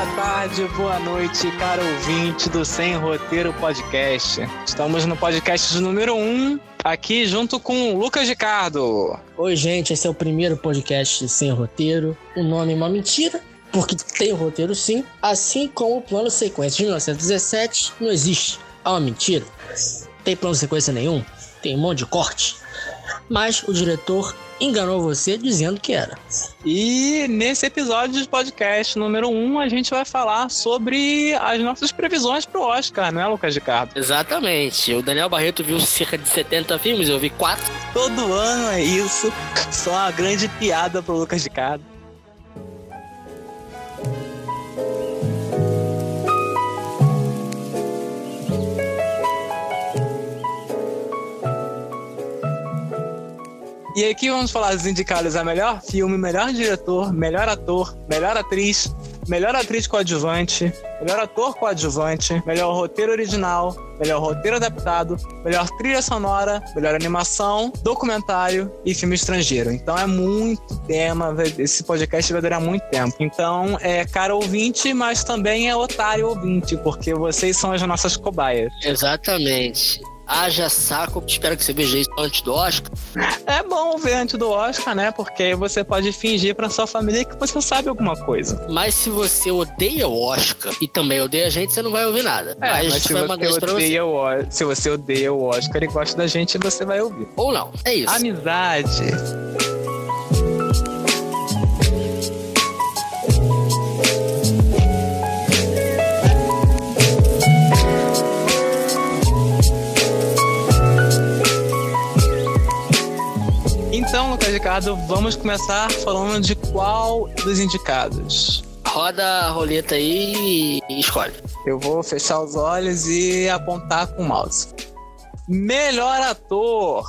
boa tarde, boa noite, caro ouvinte do Sem Roteiro Podcast. Estamos no podcast número 1, um, aqui junto com o Lucas Ricardo. Oi, gente, esse é o primeiro podcast Sem Roteiro. O nome é uma mentira, porque tem roteiro sim, assim como o plano sequência de 1917 não existe. É uma mentira. Tem plano sequência nenhum, tem um monte de corte. Mas o diretor enganou você dizendo que era. E nesse episódio de podcast número 1, um, a gente vai falar sobre as nossas previsões pro Oscar, não é, Lucas Ricardo? Exatamente. O Daniel Barreto viu cerca de 70 filmes, eu vi 4. Todo ano é isso. Só uma grande piada pro Lucas Ricardo. E aqui vamos falar dos indicados a melhor filme, melhor diretor, melhor ator, melhor atriz, melhor atriz coadjuvante, melhor ator coadjuvante, melhor roteiro original, melhor roteiro adaptado, melhor trilha sonora, melhor animação, documentário e filme estrangeiro. Então é muito tema, esse podcast vai durar muito tempo. Então é cara ouvinte, mas também é otário ouvinte, porque vocês são as nossas cobaias. Exatamente haja saco. Espero que você veja isso antes do Oscar. É bom ver antes do Oscar, né? Porque você pode fingir pra sua família que você sabe alguma coisa. Mas se você odeia o Oscar e também odeia a gente, você não vai ouvir nada. É, mas, mas se, você odeia você. O, se você odeia o Oscar e gosta da gente, você vai ouvir. Ou não. É isso. Amizade. Ricardo, vamos começar falando de qual dos indicados. Roda a roleta aí e escolhe. Eu vou fechar os olhos e apontar com o mouse. Melhor ator.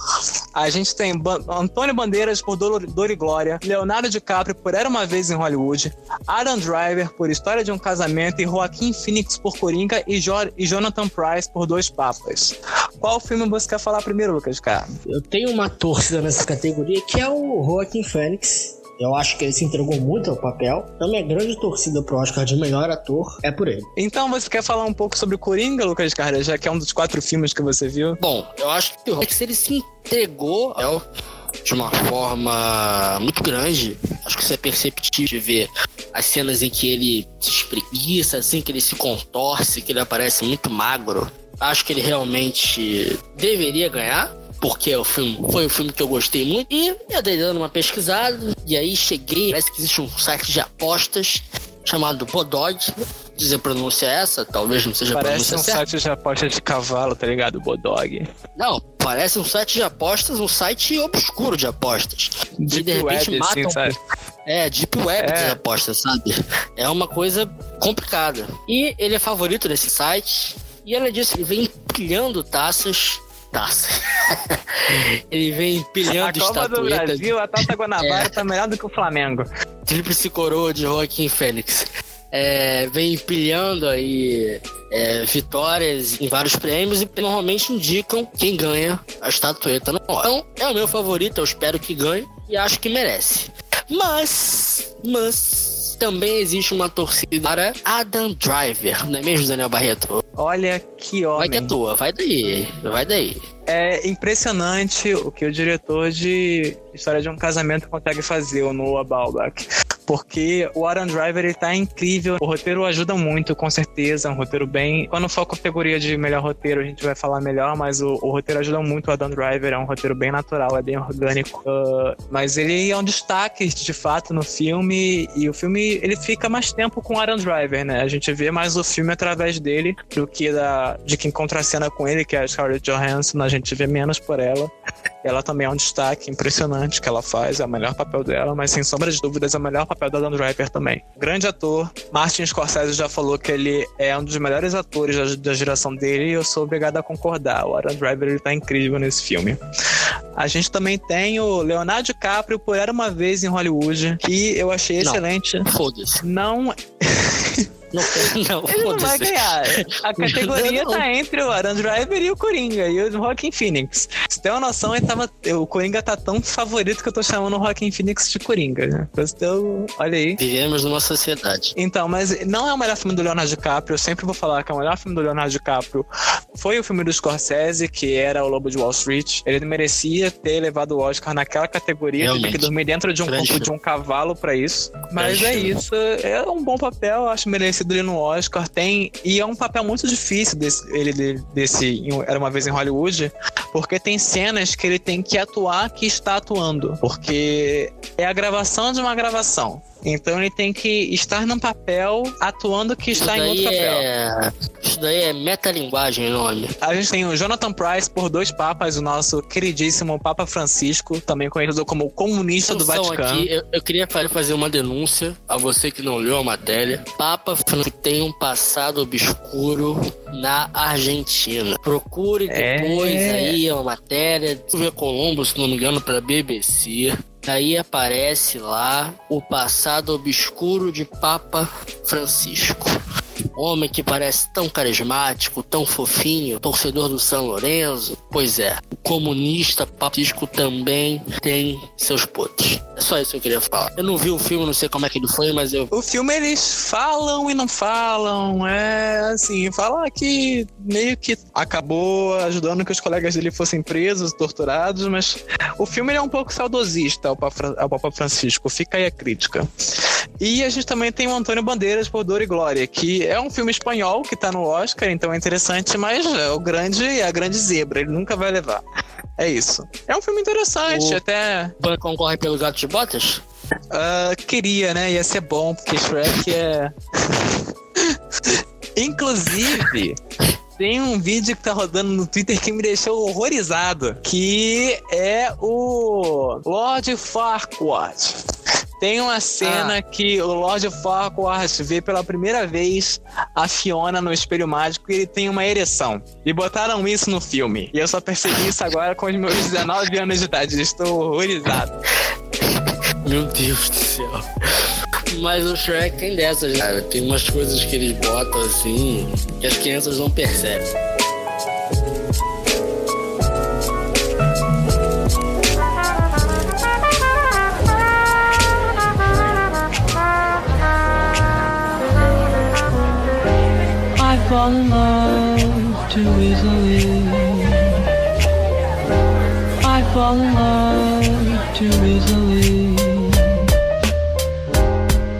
A gente tem Antônio Bandeiras por Dor, Dor e Glória, Leonardo DiCaprio por Era Uma Vez em Hollywood, Adam Driver por História de um Casamento e Joaquim Phoenix por Coringa e, jo e Jonathan Price por Dois Papas. Qual filme você quer falar primeiro, Lucas Cara? Eu tenho uma torcida nessa categoria que é o Joaquim Phoenix eu acho que ele se entregou muito ao papel. Então, minha grande torcida pro Oscar de melhor ator é por ele. Então, você quer falar um pouco sobre Coringa, Lucas Carreira, já que é um dos quatro filmes que você viu? Bom, eu acho que o ele se entregou ao de uma forma muito grande. Acho que isso é perceptível de ver as cenas em que ele se espreguiça, assim, que ele se contorce, que ele aparece muito magro. Acho que ele realmente deveria ganhar porque o filme foi um filme que eu gostei muito. E eu dei dando uma pesquisada, e aí cheguei, parece que existe um site de apostas chamado Bodog. Dizer pronúncia é essa, talvez não seja parece pronúncia um certa. site de apostas de cavalo, tá ligado? Bodog. Não, parece um site de apostas, um site obscuro de apostas. Deep de repente web, matam. Assim, é, Deep Web é. de apostas, sabe? É uma coisa complicada. E ele é favorito desse site. E ela disse que vem empilhando taças taça. ele vem empilhando a Copa do Brasil, a Guanabara é. tá melhor do que o Flamengo. Tríplice coroa de Joaquim Fênix. É, vem empilhando aí é, vitórias em vários prêmios e normalmente indicam quem ganha a estatueta. Então, é o meu favorito, eu espero que ganhe e acho que merece. Mas, mas, também existe uma torcida para Adam Driver, não é mesmo, Daniel Barreto? Olha que homem. Vai que é tua, vai daí, vai daí. É impressionante o que o diretor de História de um Casamento consegue fazer, o Noah Baumbach. Porque o Aaron Driver ele tá incrível. O roteiro ajuda muito, com certeza. É um roteiro bem. Quando for a categoria de melhor roteiro, a gente vai falar melhor, mas o, o roteiro ajuda muito o Adam Driver. É um roteiro bem natural, é bem orgânico. Uh, mas ele é um destaque, de fato, no filme. E o filme ele fica mais tempo com o Aaron Driver, né? A gente vê mais o filme através dele do que da, de quem contracena com ele, que é a Scarlett Johansson. A gente vê menos por ela. Ela também é um destaque impressionante que ela faz, é o melhor papel dela, mas sem sombra de dúvidas é o melhor papel da Dan Driver também. Grande ator, Martin Scorsese já falou que ele é um dos melhores atores da, da geração dele e eu sou obrigado a concordar. O Adam Driver ele tá incrível nesse filme. A gente também tem o Leonardo DiCaprio por Era Uma Vez em Hollywood, que eu achei Não, excelente. Foda-se. Não... Não, não, Ele não vai ganhar. A categoria Não, não. tá entre o Aaron Driver e o Coringa e o Joaquin Phoenix. Você tem uma noção, ele tava, o Coringa tá tão favorito que eu tô chamando o Joaquin Phoenix de Coringa, né? Então, olha aí. Vivemos numa sociedade. Então, mas não é o melhor filme do Leonardo DiCaprio. Eu sempre vou falar que é o melhor filme do Leonardo DiCaprio. Foi o filme do Scorsese, que era O Lobo de Wall Street. Ele merecia ter levado o Oscar naquela categoria. Teve Realmente. que dormir dentro de um corpo de um cavalo pra isso. Mas é isso. É um bom papel. Acho merecido ele no Oscar. Tem e é um papel muito difícil desse, ele de- desse era uma vez em Hollywood, porque tem cenas que ele tem que atuar que está atuando, porque é a gravação de uma gravação. Então ele tem que estar num papel atuando que está em outro papel. é... Isso daí é metalinguagem nome. A gente tem o Jonathan Price por dois papas, o nosso queridíssimo Papa Francisco, também conhecido como comunista do Vaticano. Aqui, eu, eu queria fa- fazer uma denúncia a você que não leu a matéria. Papa Francisco tem um passado obscuro na Argentina. Procure depois É. aí uma matéria do Colombo, se não me engano, para BBC. Aí aparece lá o passado obscuro de Papa Francisco. Homem que parece tão carismático, tão fofinho, torcedor do São Lourenço. Pois é, o comunista Papa Francisco também tem seus podres. É só isso que eu queria falar. Eu não vi o filme, não sei como é que ele foi, mas eu. O filme eles falam e não falam, é assim, fala que meio que acabou ajudando que os colegas dele fossem presos, torturados, mas o filme é um pouco saudosista ao Papa Francisco, fica aí a crítica. E a gente também tem o Antônio Bandeiras por Dor e Glória, que é um filme espanhol que tá no Oscar, então é interessante, mas é o grande, é a grande zebra, ele nunca vai levar. É isso. É um filme interessante, O- até Ban concorre pelo Gato de Botas? ah, queria, né? Ia ser bom, porque Shrek é. Inclusive, tem um vídeo que tá rodando no Twitter que me deixou horrorizado, que é o Lord Farquaad. Tem uma cena que o Lord Farquaad vê pela primeira vez a Fiona no espelho mágico e ele tem uma ereção. E botaram isso no filme. E eu só percebi isso agora com os meus 19 anos de idade. Estou horrorizado. Meu Deus do céu. Mas o Shrek tem dessas, cara. Tem umas coisas que eles botam assim que as crianças não percebem. Fall in love too easily. I fall in love too easily.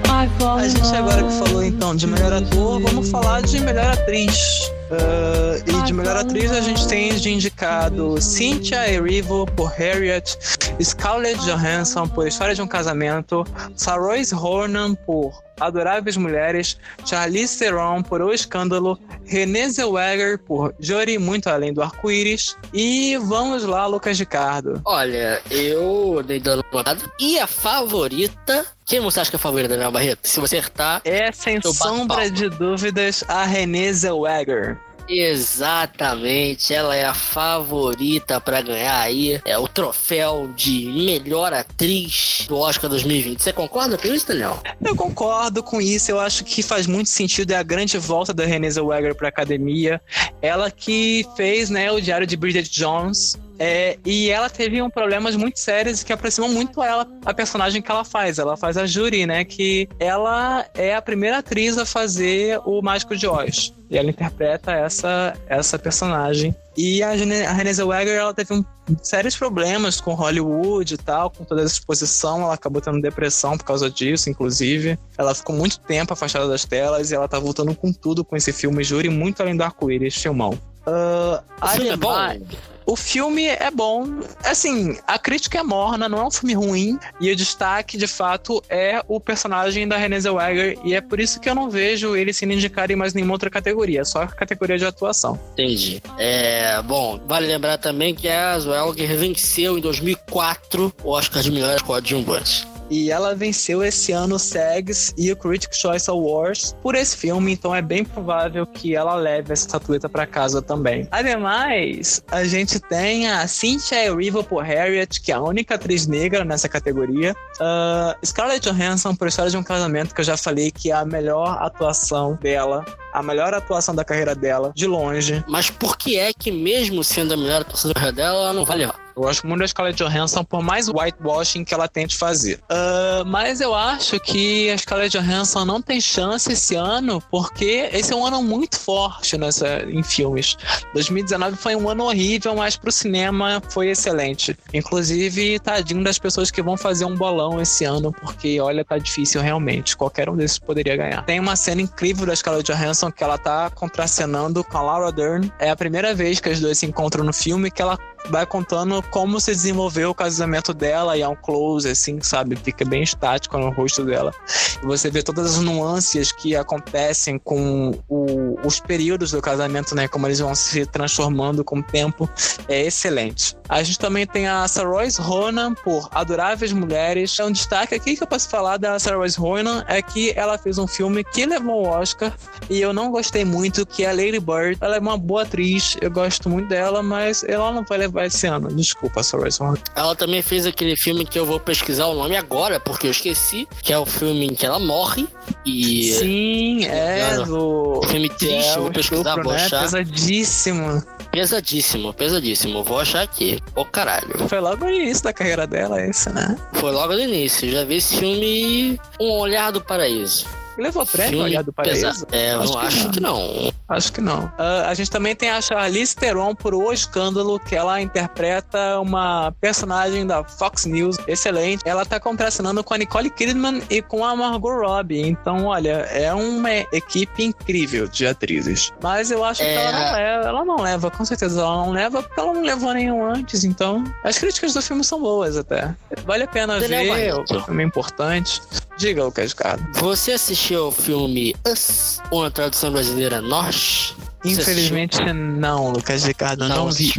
I fall A gente agora que falou então de melhor ator, vamos falar de melhor atriz. Ah, e de melhor atriz a gente tem de indicado Cynthia Erivo por Harriet, Scarlett Johansson por História de um Casamento, Saoirse Ronan por Adoráveis Mulheres, Charlize Theron por O Escândalo, Renée Zellweger por Jory Muito Além do Arco-Íris e vamos lá, Lucas Ricardo. Olha, eu dei dando uma olhada. E a favorita. Quem você acha que é a favorita, Daniel Barreto? Se você acertar, É sem sombra de dúvidas a Renée Zellweger. Exatamente, ela é a favorita pra ganhar aí é o troféu de melhor atriz do Oscar 2020. Você concorda com isso, Daniel? Eu concordo com isso, eu acho que faz muito sentido, é a grande volta da Renée Zellweger para academia. Ela que fez né, o Diário de Bridget Jones, é, e ela teve um problemas muito sérios que aproximam muito ela, a personagem que ela faz. Ela faz a Jury, né, que ela é a primeira atriz a fazer o Mágico de Oz. E ela interpreta essa, essa personagem. E a, a Renée Zellweger, ela teve um, sérios problemas com Hollywood e tal, com toda essa exposição. Ela acabou tendo depressão por causa disso, inclusive. Ela ficou muito tempo afastada das telas e ela tá voltando com tudo com esse filme Júri, muito além do arco-íris, filmão. Ah, O filme é bom? O filme é bom. Assim, a crítica é morna, não é um filme ruim. E o destaque, de fato, é o personagem da Renée Zellweger. E é por isso que eu não vejo ele sendo indicado em mais nenhuma outra categoria. Só a categoria de atuação. Entendi. É, bom, vale lembrar também que a Zellweger venceu em 2004 o Oscar de melhor coadjuvante. E ela venceu esse ano o SEGs e o Critics' Choice Awards por esse filme, então é bem provável que ela leve essa estatueta para casa também. Ademais, a gente tem a Cynthia Erivo por Harriet, que é a única atriz negra nessa categoria. Uh, Scarlett Johansson por História de um Casamento, que eu já falei que é a melhor atuação dela a melhor atuação da carreira dela, de longe. Mas por que é que, mesmo sendo a melhor atuação da carreira dela, ela não vai levar? Eu gosto muito da Scarlett Johansson, por mais whitewashing que ela tente fazer. Uh, mas eu acho que a Scarlett Johansson não tem chance esse ano, porque esse é um ano muito forte nessa, em filmes. 2019 foi um ano horrível, mas pro cinema foi excelente. Inclusive, tadinho das pessoas que vão fazer um bolão esse ano, porque olha, tá difícil realmente. Qualquer um desses poderia ganhar. Tem uma cena incrível da Scarlett Johansson que ela tá contracenando com a Laura Dern. É a primeira vez que as duas se encontram no filme que ela vai contando como se desenvolveu o casamento dela e é um close, assim, sabe? Fica bem estático no rosto dela. E você vê todas as nuances que acontecem com o, os períodos do casamento, né? Como eles vão se transformando com o tempo. É excelente. A gente também tem a Saroise Ronan por Adoráveis Mulheres. É um destaque aqui que eu posso falar da Saroise Ronan é que ela fez um filme que levou o Oscar e eu não gostei muito, que é a Lady Bird. Ela é uma boa atriz, eu gosto muito dela, mas ela não vai levar levar esse ano. Desculpa, Saoirse Ela também fez aquele filme que eu vou pesquisar o nome agora, porque eu esqueci, que é o filme em que ela morre. E. Sim, é do. Filme triste, é, vou pesquisar, estupro, vou né? achar. Pesadíssimo. Pesadíssimo, pesadíssimo. Vou achar aqui. Ô oh, caralho. Foi logo no início da carreira dela, esse, né? Foi logo no início. Já vi esse filme Um Olhar do Paraíso. Levou prêmio Olhar do Paraíso? É, eu acho, que, acho não. que não. Acho que não. Uh, a gente também tem a Charlize Theron por O Escândalo, que ela interpreta uma personagem da Fox News excelente. Ela tá contracenando com a Nicole Kidman e com a Margot Robbie. Então, olha, é uma equipe incrível de atrizes. Mas eu acho é... que ela não, leva, ela não leva, com certeza ela não leva, porque ela não levou nenhum antes. Então, as críticas do filme são boas até. Vale a pena Daniel ver, o filme é importante. Diga, Lucas Carlos. Você assistiu o filme Us, ou tradução brasileira Nós? Infelizmente não, Lucas Ricardo, não, não vi.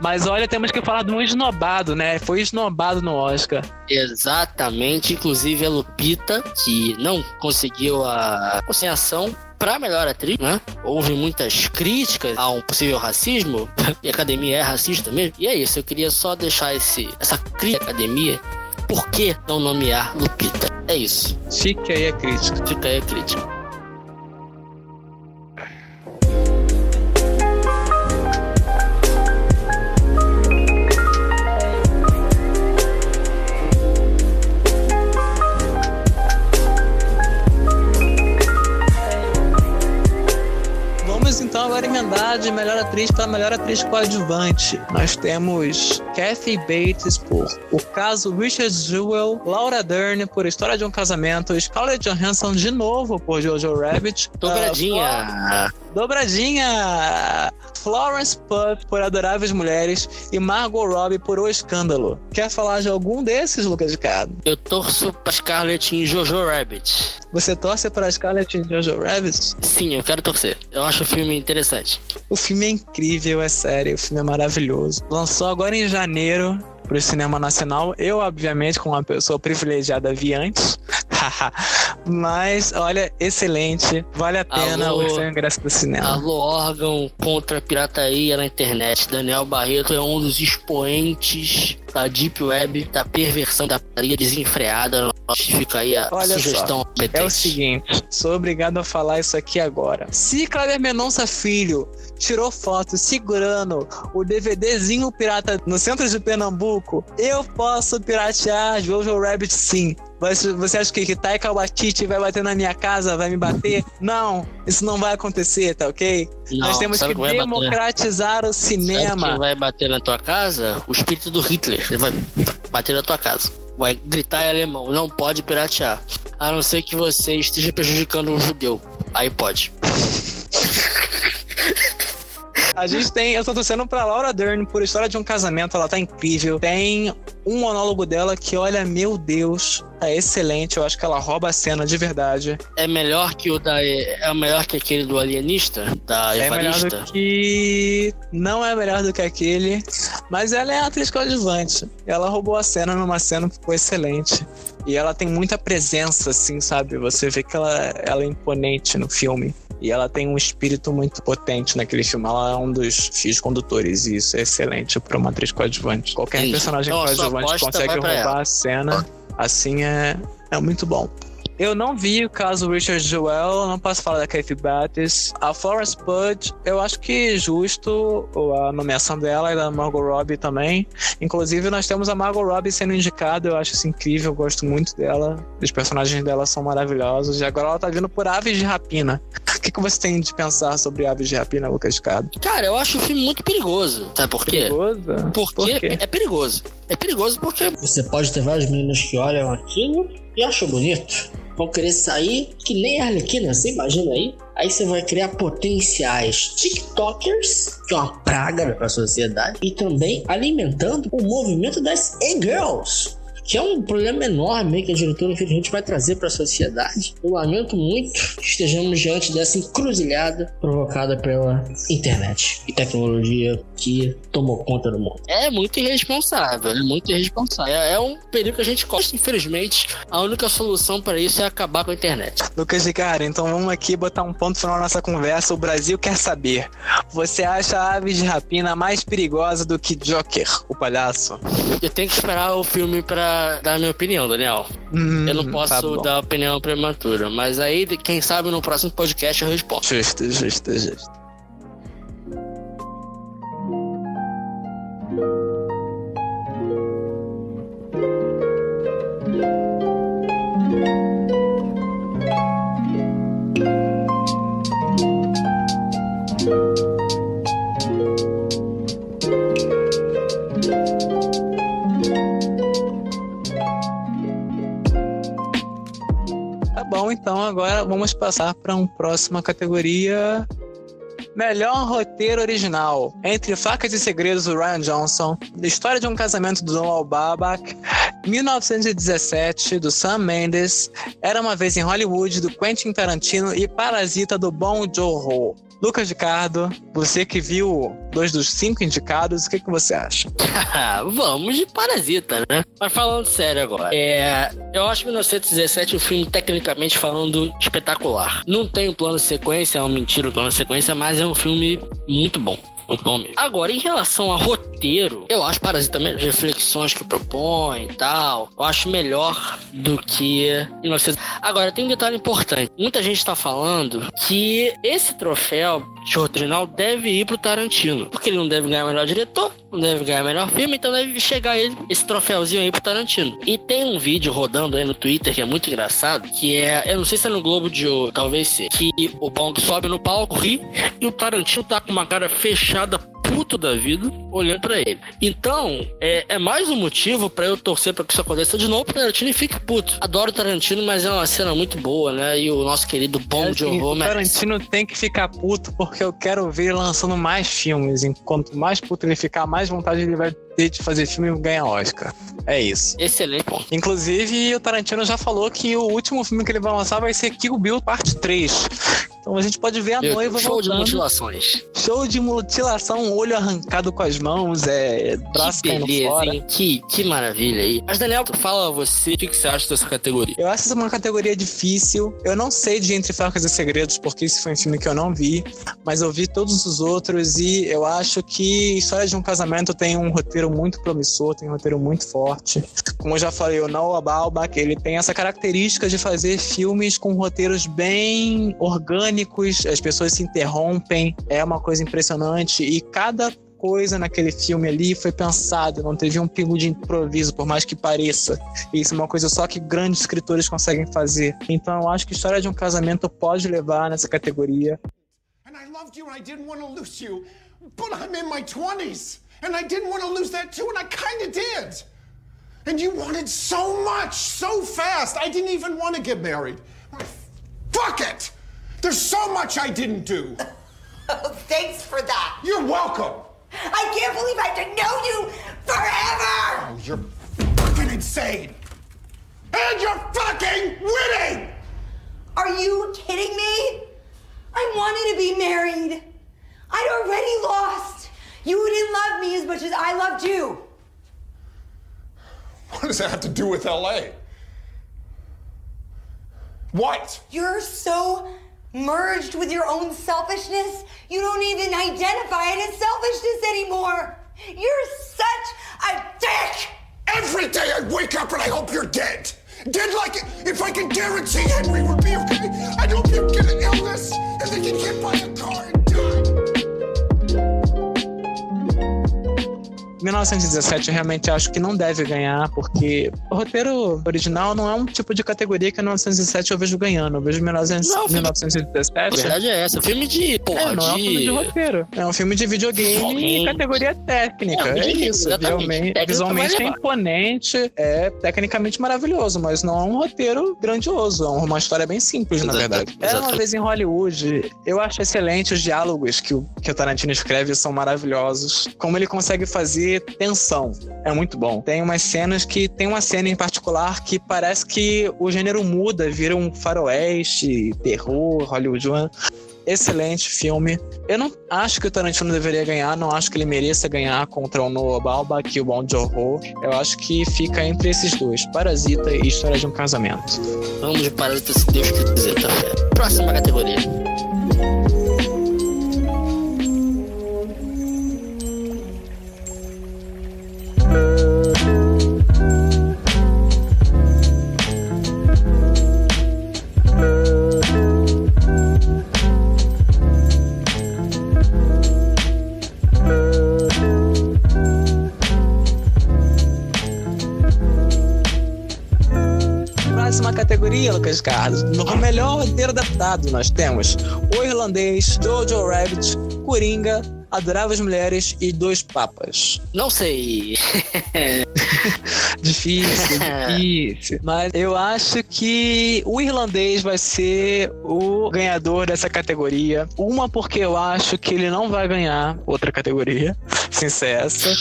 Mas olha, temos que falar de um esnobado, né? Foi esnobado no Oscar. Exatamente, inclusive a Lupita, que não conseguiu a conciliação para melhor atriz, né? Houve muitas críticas a um possível racismo, e a academia é racista mesmo. E é isso, eu queria só deixar esse, essa crítica à academia por que não nomear Lupita? É isso. Fica aí a crítica. Fica aí a crítica. então agora emendar de melhor atriz para melhor atriz coadjuvante. Nós temos Kathy Bates por O Caso Richard Jewell, Laura Dern por História de um Casamento, Scarlett Johansson de novo por Jojo Rabbit. Dobradinha. Uh, dobradinha. Florence Pugh por Adoráveis Mulheres e Margot Robbie por O Escândalo. Quer falar de algum desses, Lucas de Cado? Eu torço pra Scarlett em Jojo Rabbit. Você torce pra Scarlett em Jojo Rabbit? Sim, eu quero torcer. Eu acho o filme interessante. O filme é incrível, é sério. O filme é maravilhoso. Lançou agora em janeiro pro cinema nacional. Eu, obviamente, como uma pessoa privilegiada, vi antes. Mas, olha, excelente. Vale a pena alô, o seu ingresso do cinema. Alô, órgão contra a pirataria na internet. Daniel Barreto é um dos expoentes da Deep Web, da perversão da pirataria desenfreada. Fica aí a olha sugestão. Só, é o seguinte, sou obrigado a falar isso aqui agora. Se Cláudia Menonça Filho tirou foto segurando o DVDzinho pirata no centro de Pernambuco, eu posso piratear Jojo Rabbit sim. Você acha que, que Taika Waititi vai bater na minha casa, vai me bater? Não, isso não vai acontecer, tá ok? Não, Nós temos que, que democratizar bater? o cinema. Sabe quem vai bater na tua casa? O espírito do Hitler. Ele vai bater na tua casa. Vai gritar em alemão. Não pode piratear. A não ser que você esteja prejudicando um judeu. Aí pode. A gente tem. Eu tô torcendo pra Laura Dern por História de um Casamento, ela tá incrível. Tem um monólogo dela que, olha, meu Deus, é excelente. Eu acho que ela rouba a cena de verdade. É melhor que o da. É melhor que aquele do alienista? Da É melhor Evarista? do que. Não é melhor do que aquele, mas ela é atriz coadjuvante. Ela roubou a cena numa cena que ficou excelente. E ela tem muita presença, assim, sabe? Você vê que ela, ela é imponente no filme. E ela tem um espírito muito potente naquele filme. Ela é um dos fios condutores, e isso é excelente para uma atriz coadjuvante. Qualquer Entendi. personagem Então, coadjuvante consegue roubar ela. a cena. Assim é, é muito bom. Eu não vi o caso Richard Jewell, não posso falar da Kathy Bates. A Florence Pugh, eu acho que justo a nomeação dela e da Margot Robbie também. Inclusive, nós temos a Margot Robbie sendo indicada, eu acho isso incrível, eu gosto muito dela. Os personagens dela são maravilhosos. E agora ela tá vindo por Aves de Rapina. O que, que você tem de pensar sobre Aves de Rapina, Lucas Cado? Cara, eu acho o filme muito perigoso. Sabe por quê? Perigosa? Porque Por quê? é perigoso. É perigoso porque Você pode ter vários meninos que olham aquilo e acham bonito. Vão querer sair que nem a Arlequina, você imagina aí? Aí você vai criar potenciais TikTokers, que é uma praga pra sociedade, e também alimentando o movimento das e-girls. Que é um problema enorme que a diretora, infelizmente, vai trazer para a sociedade. Eu lamento muito que estejamos diante dessa encruzilhada provocada pela internet e tecnologia que tomou conta do mundo. é muito irresponsável. É muito irresponsável. É, é um perigo que a gente gosta. Infelizmente, a única solução para isso é acabar com a internet. Lucas de cara, então vamos aqui botar um ponto final na nossa conversa. O Brasil quer saber. Você acha a Aves de Rapina mais perigosa do que Joker, o palhaço? Eu tenho que esperar o filme para dar a minha opinião, Daniel. Hum, Eu não tá posso bom. dar opinião prematura, mas aí, quem sabe, no próximo podcast eu respondo. Justo, justo, justo. Bom, então agora vamos passar para uma próxima categoria. Melhor roteiro original. Entre Facas e Segredos do Ryan Johnson, História de um Casamento do Noah Baumbach, 1917 do Sam Mendes, Era uma vez em Hollywood do Quentin Tarantino e Parasita do Bong Joon-ho. Lucas Ricardo, você que viu dois dos cinco indicados, o que, que você acha? Vamos de Parasita, né? Mas falando sério agora. É, eu acho 1917 um filme, tecnicamente falando, espetacular. Não tem um plano sequência, é uma mentira o plano sequência, mas é um filme muito bom. Agora, em relação a roteiro, eu acho Parasita reflexões que propõe e tal, eu acho melhor do que 1917. Agora, tem um detalhe importante. Muita gente tá falando que esse troféu original deve ir pro Tarantino. Porque ele não deve ganhar melhor diretor, não deve ganhar melhor filme, então deve chegar ele, esse troféuzinho aí pro Tarantino. E tem um vídeo rodando aí no Twitter que é muito engraçado, que é, eu não sei se é no Globo de Ouro, talvez seja, que o Bong sobe no palco, ri, e o Tarantino tá com uma cara fechada, puto da vida, olhando pra ele. Então, é, é mais um motivo pra eu torcer pra que isso aconteça de novo pro Tarantino e fique puto. Adoro o Tarantino, mas é uma cena muito boa, né? E o nosso querido Bong Assim, Joon-ho o. Tarantino tem que ficar puto porque eu quero ver ele lançando mais filmes. Enquanto mais puto ele ficar, mais vontade ele vai de fazer filme ganhar Oscar. É isso. Excelente ponto. Inclusive, o Tarantino já falou que o último filme que ele vai lançar vai ser Kill Bill Parte 3. Então a gente pode ver a noiva Show de voltando. mutilações. Show de mutilação, olho arrancado com as mãos, é braço que beleza, fora. hein? Que, que maravilha aí. Mas, Daniel, fala você, o que, que você acha dessa categoria? Eu acho essa uma categoria difícil. Eu não sei de Entre Facas e Segredos, porque esse foi um filme que eu não vi, mas eu vi todos os outros e eu acho que História de um Casamento tem um roteiro muito promissor, tem um roteiro muito forte. Como eu já falei, o Noah Baumbach, ele tem essa característica de fazer filmes com roteiros bem orgânicos, as pessoas se interrompem, é uma coisa impressionante e cada coisa naquele filme ali foi pensado, não teve um pingo de improviso, por mais que pareça. Isso é uma coisa só que grandes escritores conseguem fazer. Então eu acho que História de um Casamento pode levar nessa categoria. And I loved you and I didn't want to lose you. But I'm in my 20s. And I didn't want to lose that too, and I kind of did. And you wanted so much, so fast. I didn't even want to get married. Fuck it! There's so much I didn't do. Oh, thanks for that. You're welcome. I can't believe I have to know you forever. Oh, you're fucking insane! And you're fucking winning! Are you kidding me? I wanted to be married. I'd already lost. You didn't love me as much as I loved you. What does that have to do with LA? What? You're so merged with your own selfishness, you don't even identify it as selfishness anymore. You're such a dick! Every day I wake up and I hope you're dead. Dead like if I could guarantee Henry would be okay. I'd hope he'd get an illness and then get hit by a car 1917 eu realmente acho que não deve ganhar, porque o roteiro original não é um tipo de categoria que 1917 eu vejo ganhando. Eu vejo 1900 Não, filme- A 1917. verdade é essa. Filme de. Porra, É, não é um filme de roteiro. É um filme de videogame e categoria técnica. É, É, isso. exatamente. Visualmente, é imponente, é tecnicamente maravilhoso, mas não é um roteiro grandioso. É uma história bem simples, na Exato, verdade. Era uma exato. vez em Hollywood. Eu acho excelente os diálogos que o, que o Tarantino escreve, são maravilhosos. Como ele consegue fazer tensão. É muito bom. Tem umas cenas que. Tem uma cena em particular que parece que o gênero muda, vira um faroeste, terror, hollywoodiano. Excelente filme. Eu não acho que o Tarantino deveria ganhar, não acho que ele mereça ganhar contra o Noah Baumbach e o Bong Joon-ho. Eu acho que fica entre esses dois, Parasita e História de um Casamento. Vamos de parasita se Deus quiser, fé. Próxima categoria. Categoria, Lucas Carlos. No melhor roteiro adaptado, nós temos O Irlandês, Jojo Rabbit, Coringa, Adoráveis Mulheres e Dois Papas. Não sei. Difícil, difícil. Mas eu acho que o irlandês vai ser o ganhador dessa categoria. Uma, porque eu acho que ele não vai ganhar outra categoria, sem ser essa.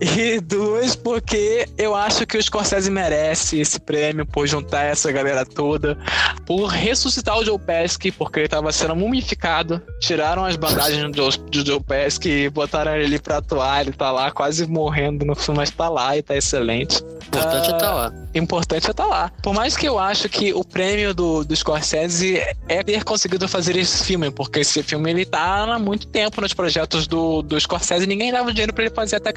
E duas, porque eu acho que o Scorsese merece esse prêmio por juntar essa galera toda, por ressuscitar o Joe Pesci, porque ele tava sendo mumificado. Tiraram as bandagens do Joe, do Joe Pesci e botaram ele pra atuar. Ele tá lá quase morrendo no filme, mas tá lá e tá excelente. Importante é tá lá. Importante é estar lá. Por mais que eu acho que o prêmio do, do Scorsese é ter conseguido fazer esse filme, porque esse filme ele tá há muito tempo nos projetos do, do Scorsese e ninguém dava dinheiro pra ele fazer até a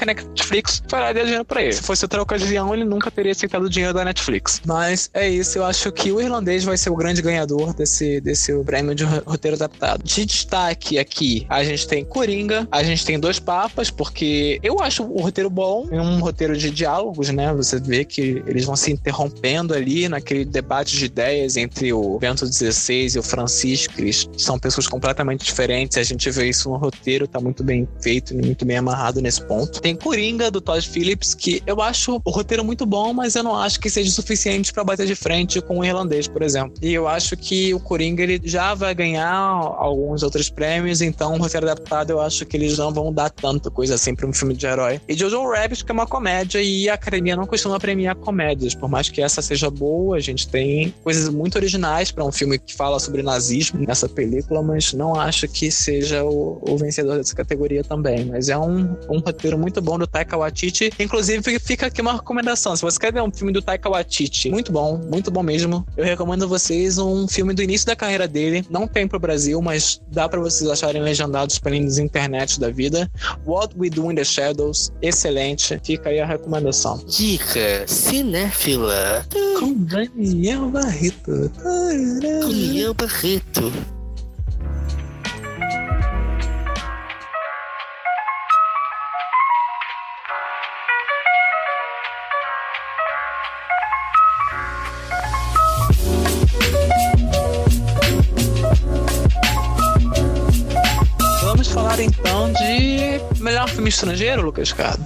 Netflix deu dinheiro pra ele. Se fosse outra ocasião, ele nunca teria aceitado o dinheiro da Netflix. Mas é isso, eu acho que o irlandês vai ser o grande ganhador desse, desse prêmio de ro- roteiro adaptado. De destaque aqui, a gente tem Coringa, a gente tem Dois Papas, porque eu acho o roteiro bom, é um roteiro de diálogos, né? Você vê que eles vão se interrompendo ali naquele debate de ideias entre o Bento XVI e o Francisco, eles são pessoas completamente diferentes, a gente vê isso no roteiro, tá muito bem feito, muito bem amarrado nesse ponto. Tem Coringa, do Todd Phillips, que eu acho o roteiro muito bom, mas eu não acho que seja suficiente pra bater de frente com o irlandês, por exemplo. E eu acho que o Coringa ele já vai ganhar alguns outros prêmios, então o roteiro adaptado eu acho que eles não vão dar tanta coisa assim pra um filme de herói. E Jojo Rabbit, que é uma comédia, e a academia não costuma premiar comédias, por mais que essa seja boa, a gente tem coisas muito originais pra um filme que fala sobre nazismo nessa película, mas não acho que seja o, o vencedor dessa categoria também. Mas é um, um roteiro muito bom do Taika Waititi. Inclusive, fica aqui uma recomendação. Se você quer ver um filme do Taika Waititi, muito bom, muito bom mesmo, eu recomendo a vocês um filme do início da carreira dele. Não tem pro Brasil, mas dá pra vocês acharem legendados pelas internet da vida. What We Do in the Shadows, excelente. Fica aí a recomendação. Dica cinéfila. Com Daniel Barreto. Com Ian Barreto. Filme estrangeiro, Lucas Cardo.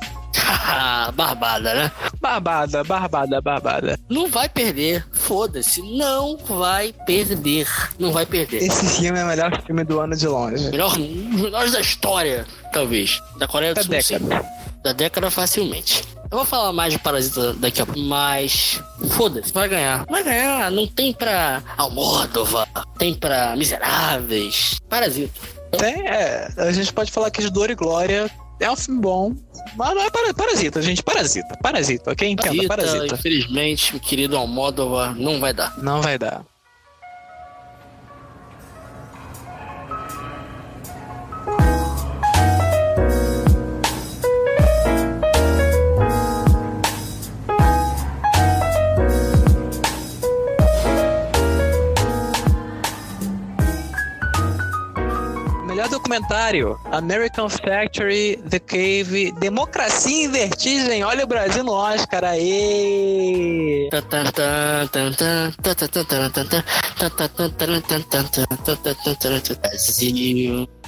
Barbada, né? Barbada, barbada, barbada. Não vai perder. Foda-se. Não vai perder. Não vai perder. Esse filme é o melhor filme do ano de longe. Melhor, melhor da história, talvez. Da Coreia do Da Sul, sim. década. Da década facilmente. Eu vou falar mais de Parasita daqui a pouco, mas foda-se, vai ganhar. Vai ganhar, não tem pra Almódova, tem pra Miseráveis. Parasita. Tem, é, a gente pode falar que de Dor e Glória é um filme bom, mas não é para- Parasita, gente. Parasita. Parasita, ok? Entenda, Parasita. Infelizmente, o querido Almódova não vai dar. Não vai dar. Documentário: American Factory, The Cave, Democracia em Vertigem. Olha o Brasil no Oscar aí.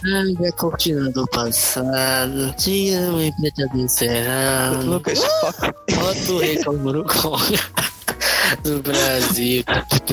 Brasil, a cortina do passado, me preta do encerrado. Lucas, foca. Bota o recalmo do Brasil.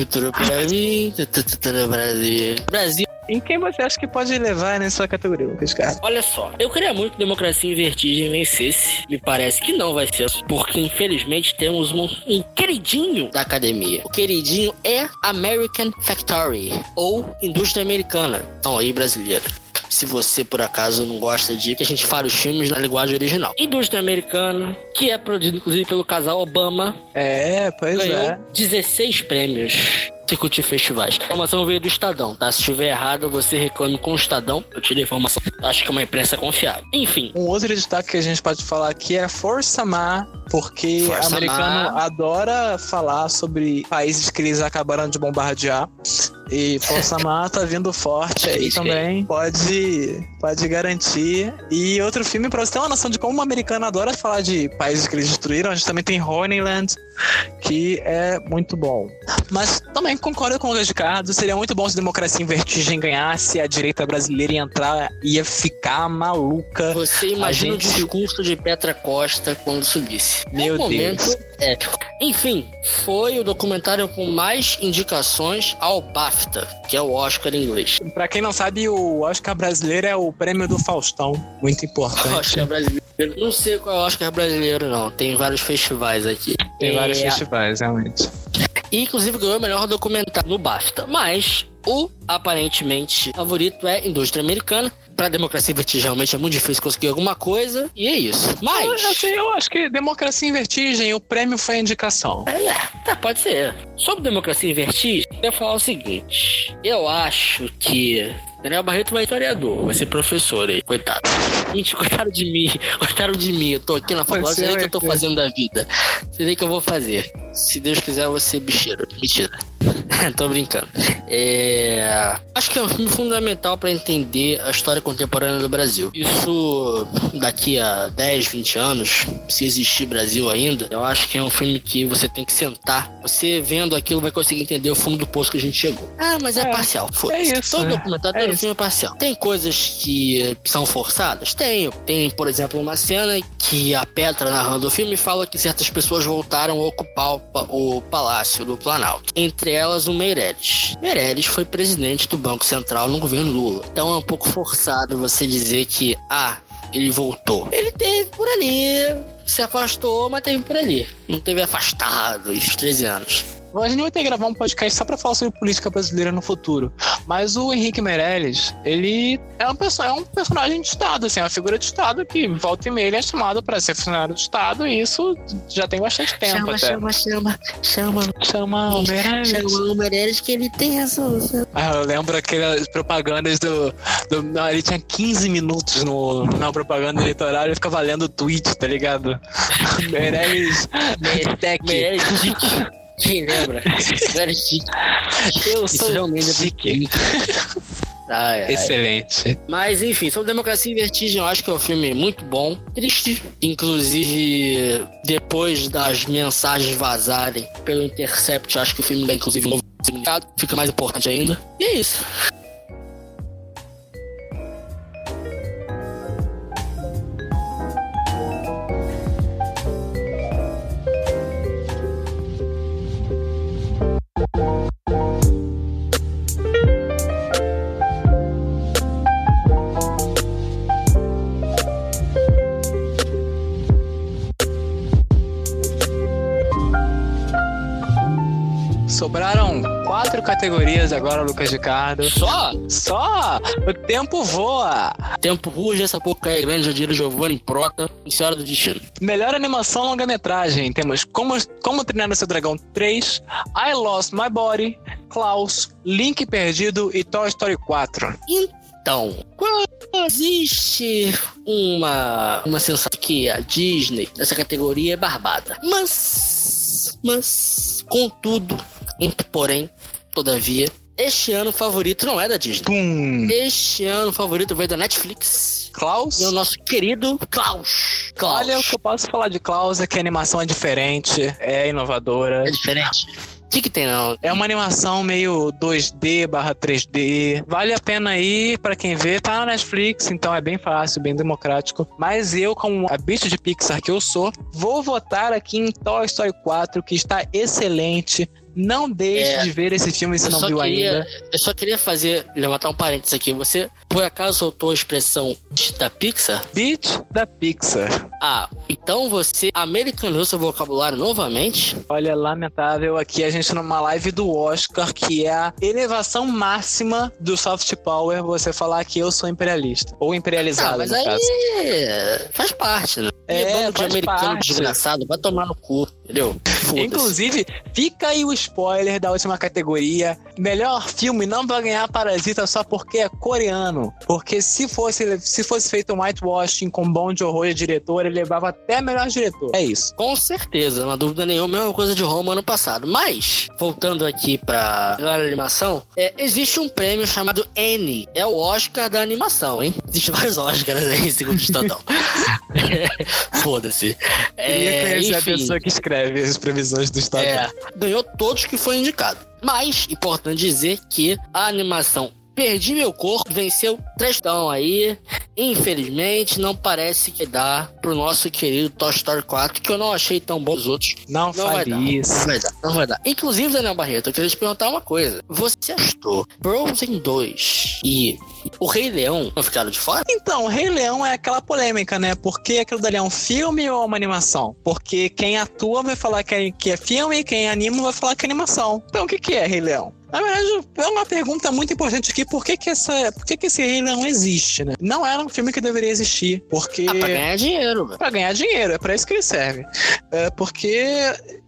Tudo pra mim, tudo Brasil. Brasil. Em quem você acha que pode levar nessa categoria, Lucas, cara? Olha só, eu queria muito que Democracia em Vertigem vencesse. Me parece que não vai ser, porque infelizmente temos um, um queridinho da academia. O queridinho é American Factory, ou Indústria Americana. Então aí, brasileira. Se você por acaso não gosta de que a gente fale os filmes na linguagem original. Indústria Americana, que é produzido inclusive pelo casal Obama, É, pois ganhou é. 16 prêmios circuito festivais. A informação veio do Estadão, tá? Se estiver errado, você reclame com o Estadão. Eu tirei a informação. Acho que é uma imprensa confiável. Enfim, Um outro destaque que a gente pode falar aqui é Força Má, porque Força americano Má. adora falar sobre países que eles acabaram de bombardear. E Força tá vindo forte aí também. Pode, pode garantir. E outro filme, pra você ter uma noção de como o americano adora falar de países que eles destruíram, a gente também tem Honeyland, que é muito bom. Mas também concordo com o Lucas Ricardo, seria muito bom se Democracia em Vertigem ganhasse, a direita brasileira ia entrar, ia ficar maluca. você imagina gente- o discurso de Petra Costa quando subisse. Meu um momento Deus. épico. Enfim, foi o documentário com mais indicações ao BAFTA, que é o Oscar em inglês. Pra quem não sabe, o Oscar brasileiro é o prêmio do Faustão. Muito importante. Oscar brasileiro. Não sei qual é o Oscar brasileiro, não. Tem vários festivais aqui. Tem vários É, festivais, realmente. E inclusive ganhou o melhor documentário no BAFTA. Mas o aparentemente favorito é Indústria Americana. Pra democracia vertigem realmente é muito difícil conseguir alguma coisa. E é isso. Eu, Mas. achei- assim, eu acho que Democracia em Vertigem, o prêmio foi a indicação. É, tá, pode ser. Sobre democracia em vertigem, eu ia falar o seguinte. Eu acho que. Daniel Barreto vai historiador, vai ser professor aí, coitado. Gente, coitado de mim, coitado de mim. Eu tô aqui na faculdade, sei nem o que eu tô fazendo da vida. Sei nem o que eu vou fazer. Se Deus quiser, eu vou ser bicheiro. Mentira. tô brincando. É... Acho que é um filme fundamental pra entender a história contemporânea do Brasil. Isso daqui a 10, 20 anos, se existir Brasil ainda, eu acho que é um filme que você tem que sentar. Você vendo aquilo vai conseguir entender o fundo do poço que a gente chegou. Ah, mas é, É, parcial. Foda-se. é isso, Todo né? documentário, É todo filme é parcial. Tem coisas que são forçadas? Tem. Tem, por exemplo, uma cena que a Petra, narrando o filme, fala que certas pessoas voltaram a ocupar o, o palácio do Planalto. Entre elas, o Meirelles. Meirelles foi presidente do Banco Central no governo Lula. Então é um pouco forçado você dizer que, ah, ele voltou. Ele teve por ali, se afastou, mas teve por ali. Não teve afastado os 13 anos. A gente vai ter que gravar um podcast só pra falar sobre política brasileira no futuro. Mas o Henrique Meirelles, ele é, uma pessoa, é um personagem de Estado, assim, é uma figura de Estado que volta e meia ele é chamado pra ser funcionário de Estado e isso já tem bastante tempo chama, até. chama, chama, chama, Chama o Meirelles. chama o Meirelles que ele tem razão. Ah, eu lembro aquelas propagandas do. do não, ele tinha 15 minutos no, na propaganda eleitoral e ficava lendo o tweet, tá ligado? Meirelles. Tech. Meirelles Dick. Quem lembra? Eu sou é muito- Ai, ai. Excelente. Mas enfim, sobre Democracia em Vertigem, eu acho que é um filme muito bom. Triste, inclusive depois das mensagens vazarem pelo Intercept, eu acho que o filme dá inclusive um novo significado, fica mais importante ainda. E é isso. Categorias agora, Lucas Ricardo. Só? Só! O tempo voa! Tempo ruge, essa porca é grande, eu diria Giovanni Prota, em Senhora do Destino. Melhor animação longa-metragem. Temos Como, Como Treinar o Seu Dragão 3, I Lost My Body, Klaus, Link Perdido e Toy Story 4. Então, quando existe uma, uma sensação que a Disney, nessa categoria, é barbada. Mas, mas, contudo, porém, todavia, este ano o favorito não é da Disney. Pum! Este ano o favorito veio da Netflix. Klaus? E o nosso querido Klaus. Klaus. Olha, o que eu posso falar de Klaus é que a animação é diferente, é inovadora. É diferente. O que, que tem não? É uma animação meio 2D barra 3D. Vale a pena ir pra quem vê. Tá na Netflix, então é bem fácil, bem democrático. Mas eu, como a bicho de Pixar que eu sou, vou votar aqui em Toy Story 4, que está excelente. Não deixe É. de ver esse filme se não viu queria, ainda. eu só queria fazer, levantar um parênteses aqui. Você, por acaso, soltou a expressão da Pixar? Beat da Pixar. Ah, então você americanou seu vocabulário novamente? Olha, lamentável aqui a gente numa live do Oscar, que é a elevação máxima do soft power, você falar que eu sou imperialista. Ou Ah, imperializado, mas no aí caso. faz parte, né? É, É, bando de americano parte. desgraçado, vai tomar no cu, entendeu? Foda-se. Inclusive, fica aí o spoiler da última categoria. Melhor filme não vai ganhar Parasita só porque é coreano. Porque se fosse, se fosse feito um whitewashing com bom de horror de diretor, ele levava até melhor diretor. É isso. Com certeza, não há dúvida nenhuma, mesma coisa de Roma ano passado. Mas, voltando aqui pra melhor animação, é, existe um prêmio chamado N. É o Oscar da animação, hein? Existem vários Oscars aí, segundo o Estadão. Foda-se. Queria É, conhecer a enfim, pessoa que escreve as previsões do Estado. é, ganhou todos que foi indicado. Mas, importante dizer que a animação Perdi Meu Corpo venceu trestão aí. Infelizmente, não parece que dá pro nosso querido Toy Story 4, que eu não achei tão bom os outros. Não, Não vai dar. isso. Não vai dar, não vai dar. Inclusive, Daniel Barreto, eu queria te perguntar uma coisa. Você achou Frozen 2 e o Rei Leão não ficaram de fora? Então, Rei Leão é aquela polêmica, né? Porque aquilo dali é um filme ou uma animação? Porque quem atua vai falar que é, que é filme e quem anima vai falar que é animação. Então, o que, que é Rei Leão? Na verdade, é uma pergunta muito importante aqui. Por que, que, essa, por que, que esse Rei Leão existe, né? Não era um filme que deveria existir. Porque... Ah, pra ganhar dinheiro, velho. Pra ganhar dinheiro, é pra isso que ele serve. É porque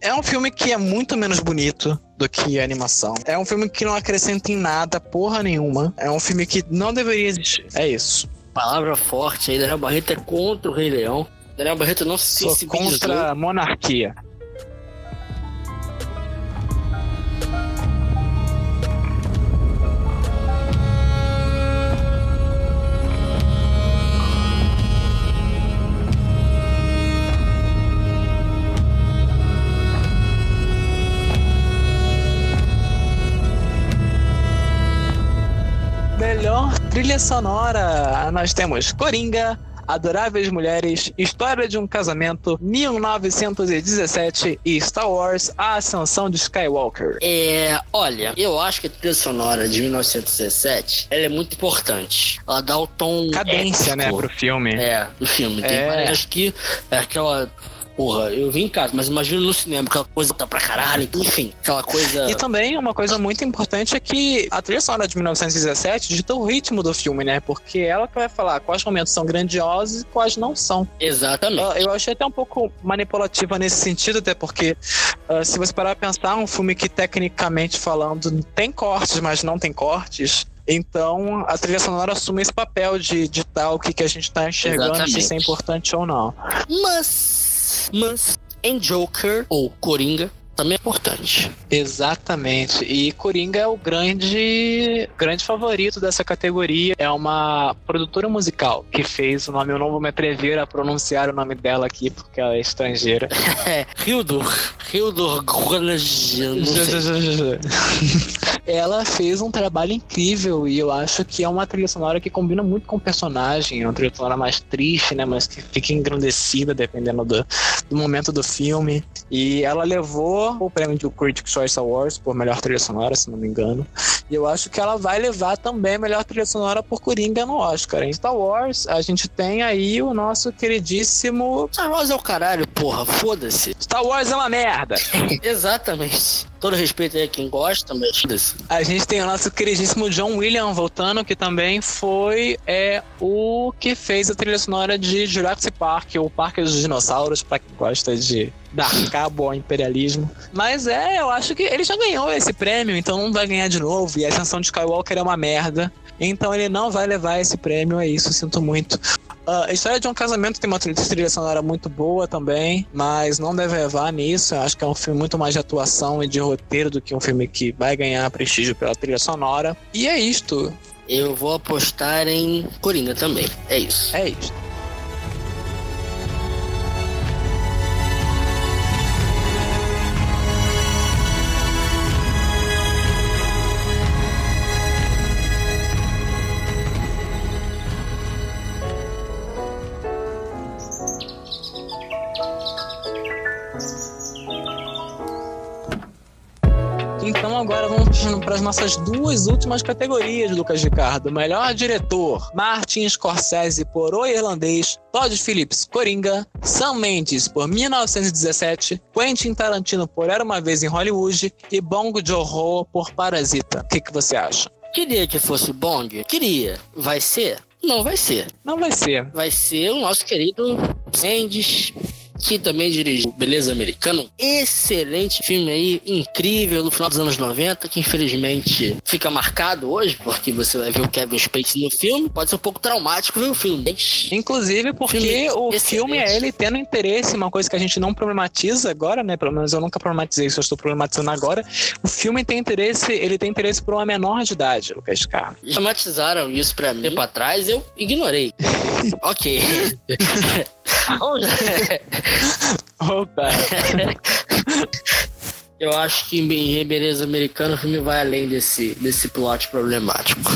é um filme que é muito menos bonito do que a animação. É um filme que não acrescenta em nada, porra nenhuma. É um filme que não deveria existir. É isso. Palavra forte aí, Daniel Barreto é contra o Rei Leão. Daniel Barreto não se Sou sensibilizou. contra a monarquia. Trilha sonora. Nós temos Coringa, Adoráveis Mulheres, História de um Casamento, 1917 e Star Wars, A Ascensão de Skywalker. É, olha, eu acho que a trilha sonora de 1917 ela é muito importante. Ela dá o tom Cadência, né, épico, pro filme. É, do filme. Tem É. várias que é aquela. Porra, eu vi em casa, mas imagino no cinema, aquela coisa tá pra caralho, enfim, aquela coisa. E também uma coisa muito importante é que a trilha sonora de 1917 dita o ritmo do filme, né? Porque ela que vai falar quais momentos são grandiosos e quais não são. Exatamente. Eu, eu achei até um pouco manipulativa nesse sentido, até porque ah, se você parar pra pensar, um filme que tecnicamente falando tem cortes, mas não tem cortes. Então a trilha sonora assume esse papel de ditar o que, que a gente tá enxergando, se isso é Exatamente. importante ou não. Mas. Mas. Em Joker, ou Coringa, também é importante. Exatamente. E Coringa é o grande, grande favorito dessa categoria. É uma produtora musical que fez o nome. Eu não vou me atrever a pronunciar o nome dela aqui porque ela é estrangeira. É, Hildur. Hildur ela fez um trabalho incrível e eu acho que é uma trilha sonora que combina muito com o personagem. É uma trilha sonora mais triste, né? Mas que fica engrandecida dependendo do, do momento do filme. E ela levou o prêmio de Critics' Choice Awards por melhor trilha sonora, se não me engano. E eu acho que ela vai levar também a melhor trilha sonora por Coringa no Oscar. Em Star Wars, a gente tem aí o nosso queridíssimo Star Wars é o caralho, porra, foda-se. Star Wars é uma merda. Exatamente. Todo respeito aí a quem gosta, mas. A gente tem o nosso queridíssimo John Williams voltando, que também foi é, o que fez a trilha sonora de Jurassic Park, o Parque dos Dinossauros, pra quem gosta de dar cabo ao imperialismo. Mas é, eu acho que ele já ganhou esse prêmio, então não vai ganhar de novo. E a Ascensão de Skywalker é uma merda. Então ele não vai levar esse prêmio, é isso, sinto muito. Uh, a história de um casamento tem uma trilha sonora muito boa também, mas não deve levar nisso. Eu acho que é um filme muito mais de atuação e de roteiro do que um filme que vai ganhar prestígio pela trilha sonora. E é isto. Eu vou apostar em Coringa também. É isso. É isto. Para as nossas duas últimas categorias, Lucas Ricardo. Melhor diretor, Martin Scorsese por O Irlandês, Todd Phillips, Coringa, Sam Mendes por 1917, Quentin Tarantino por Era Uma Vez em Hollywood e Bong Joon-ho por Parasita. O que, que você acha? Queria que fosse Bong? Queria. Vai ser? Não vai ser. Não vai ser. Vai ser o nosso querido Mendes, que também dirigiu Beleza Americano. Excelente filme aí, incrível, no final dos anos 90, que infelizmente fica marcado hoje, porque você vai ver o Kevin Spacey no filme. Pode ser um pouco traumático ver o filme. Inclusive porque Filme o excelente. filme é ele tendo interesse, uma coisa que a gente não problematiza agora, né? Pelo menos eu nunca problematizei isso, eu estou problematizando agora. O filme tem interesse, ele tem interesse por uma menor de idade, Lucas Carlos. Dramatizaram isso pra mim tempo atrás, eu ignorei. Ok. Opa! eu acho que em Beleza Americano o filme vai além desse, desse plot problemático.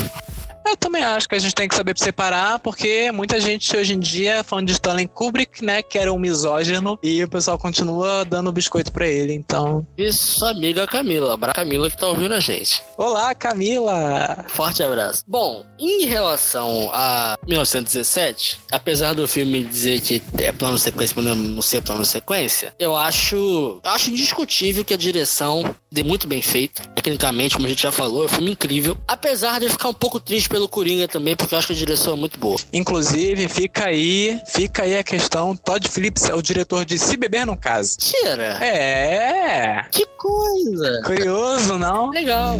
Eu também acho que a gente tem que saber separar, porque muita gente hoje em dia é fã de Stanley Kubrick, né? Que era um misógino, e o pessoal continua dando biscoito pra ele. Então, sua amiga Camila, a Camila que tá ouvindo a gente. olá, Camila! Forte abraço. Bom, em relação a 1917, apesar do filme dizer que é plano sequência, mas não ser plano sequência, eu acho, eu acho indiscutível que a direção dê muito bem feita. Tecnicamente, como a gente já falou, é um filme incrível. Apesar de eu ficar um pouco triste pelo Coringa também, porque eu acho que a direção é muito boa. Inclusive, fica aí, fica aí a questão: Todd Phillips é o diretor de Se Beber no Caso. Tira! É! Que coisa! Curioso, não? Legal.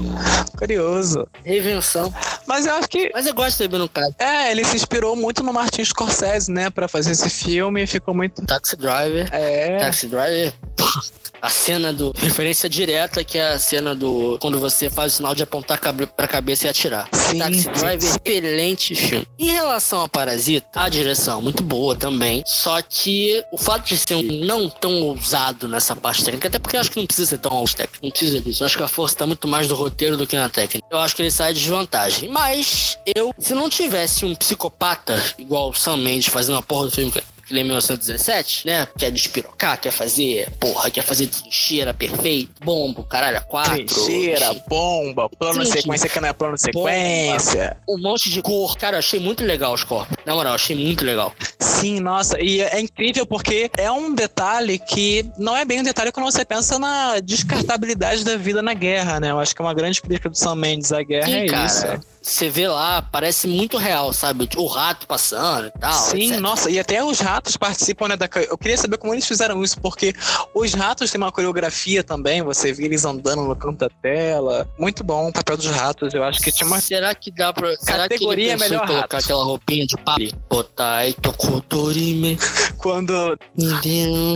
Curioso. Reinvenção. Mas eu acho que. Mas eu gosto de beber no caso. É, ele se inspirou muito no Martin Scorsese, né? Pra fazer esse filme e ficou muito. Taxi Driver. É. Taxi Driver. A cena do. Referência direta, que é a cena do. Quando você faz o sinal de apontar pra cabeça e atirar. Sim, Taxi sim. Driver, excelente filme. Em relação a Parasita, a direção muito boa também. Só que o fato de ser um não tão ousado nessa parte técnica, até porque eu acho que não precisa ser tão ousado técnico. Não precisa disso. Eu acho que a força tá muito mais do roteiro do que na técnica. Eu acho que ele sai de desvantagem. Mas eu, se não tivesse um psicopata igual o Sam Mendes fazendo a porra do filme ele é 1917, né? Quer despirocar, quer fazer, porra, quer fazer trincheira perfeito, bomba, caralho, a quatro. Trincheira, bomba, plano de sequência que não é plano de sequência. Um monte de cor. Cara, eu achei muito legal os corpos. Na moral, achei muito legal. Sim, nossa, e é incrível porque é um detalhe que não é bem um detalhe quando você pensa na descartabilidade da vida na guerra, né? Eu acho que é uma grande crítica do Sam Mendes à guerra Sim, é cara. isso. Você vê lá, parece muito real, sabe? O rato passando e tal. Sim, etc. nossa, e até os ratos participam, né? Da... Eu queria saber como eles fizeram isso, porque os ratos têm uma coreografia também, você vê eles andando no canto da tela. Muito bom o papel dos ratos, eu acho que tinha uma. Será que dá pra. Será que Categoria pensou melhor colocar rato. aquela roupinha de papi? Botai tokotorime. Quando.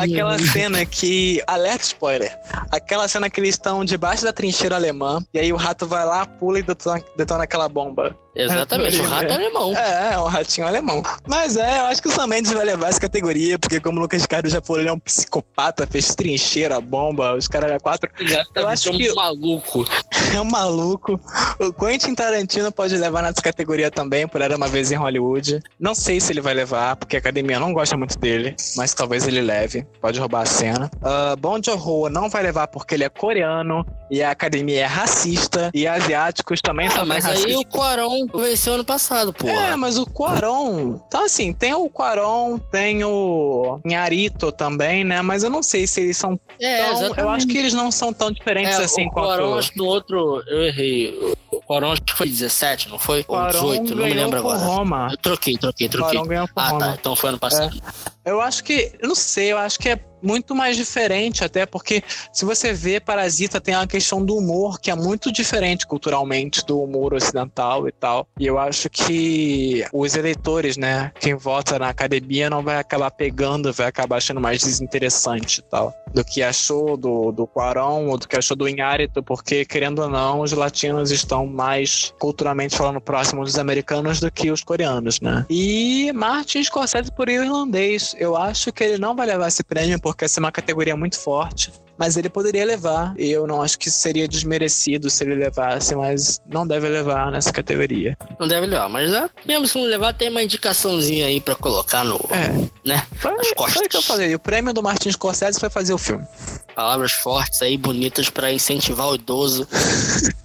Aquela cena que. Alerta spoiler. Aquela cena que eles estão debaixo da trincheira alemã, e aí o rato vai lá, pula e detona, detona aquela bomba. But. Exatamente, o rato é alemão. É, é um ratinho alemão. Mas é, eu acho que o Sam Mendes vai levar essa categoria, porque como o Lucas Carlos já falou, ele é um psicopata, fez trincheira, bomba, os caras já quatro. Eu acho é um que- maluco. é um maluco. O Quentin Tarantino pode levar nessa categoria também, por Era Uma Vez em Hollywood. Não sei se ele vai levar, porque a academia não gosta muito dele, mas talvez ele leve. Pode roubar a cena. Uh, Bong Joon-ho não vai levar porque ele é coreano e a academia é racista e asiáticos também são Ah, mas racistas. aí o Quaron venceu ano passado, pô. É, mas o Quaron. Então, assim, tem o Quaron, tem o Inharito também, né? Mas eu não sei se eles são É, tão. Eu acho que eles não são tão diferentes É, assim o quanto. Quaron, acho que no outro, eu errei. O Quaron acho que foi 17, não foi? Ou Quaron 18, não me lembro agora. Roma. Eu troquei, troquei, troquei. Ah, Roma. tá. Então foi ano passado. Eu acho que. Eu não sei, eu acho que é muito mais diferente, até porque se você vê Parasita, tem uma questão do humor que é muito diferente culturalmente do humor ocidental e tal. E eu acho que os eleitores, né, quem vota na academia não vai acabar pegando, vai acabar achando mais desinteressante e tal. Do que achou do, do Quaron ou do que achou do Inharito, porque, querendo ou não, os latinos estão mais culturalmente falando próximos dos americanos do que os coreanos, né? E Martin Scorsese por irlandês. Eu acho que ele não vai levar esse prêmio porque essa é uma categoria muito forte. Mas ele poderia levar. E eu não acho que seria desmerecido se ele levasse, mas não deve levar nessa categoria. Não deve levar, mas né, mesmo se não levar, tem uma indicaçãozinha aí pra colocar no. É. Né? Foi, As costas. foi o que eu falei. O prêmio do Martin Scorsese foi fazer o filme. Palavras fortes aí, bonitas pra incentivar o idoso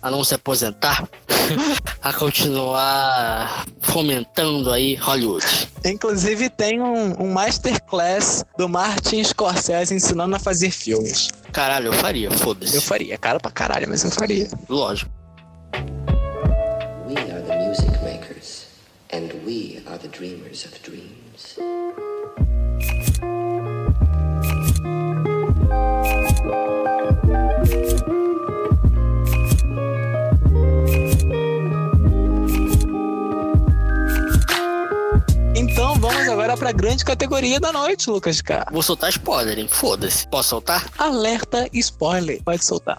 a não se aposentar, a continuar fomentando aí Hollywood. Inclusive, tem um, um masterclass do Martin Scorsese ensinando a fazer filmes. Caralho, eu faria, Eu foda-se. faria. Cara pra caralho, mas eu faria. Lógico. We are the music makers, and we are the dreamers of dreams. Então vamos agora pra grande categoria da noite, Lucas K. Vou soltar spoiler, hein? Foda-se. Posso soltar? Alerta spoiler. Pode soltar.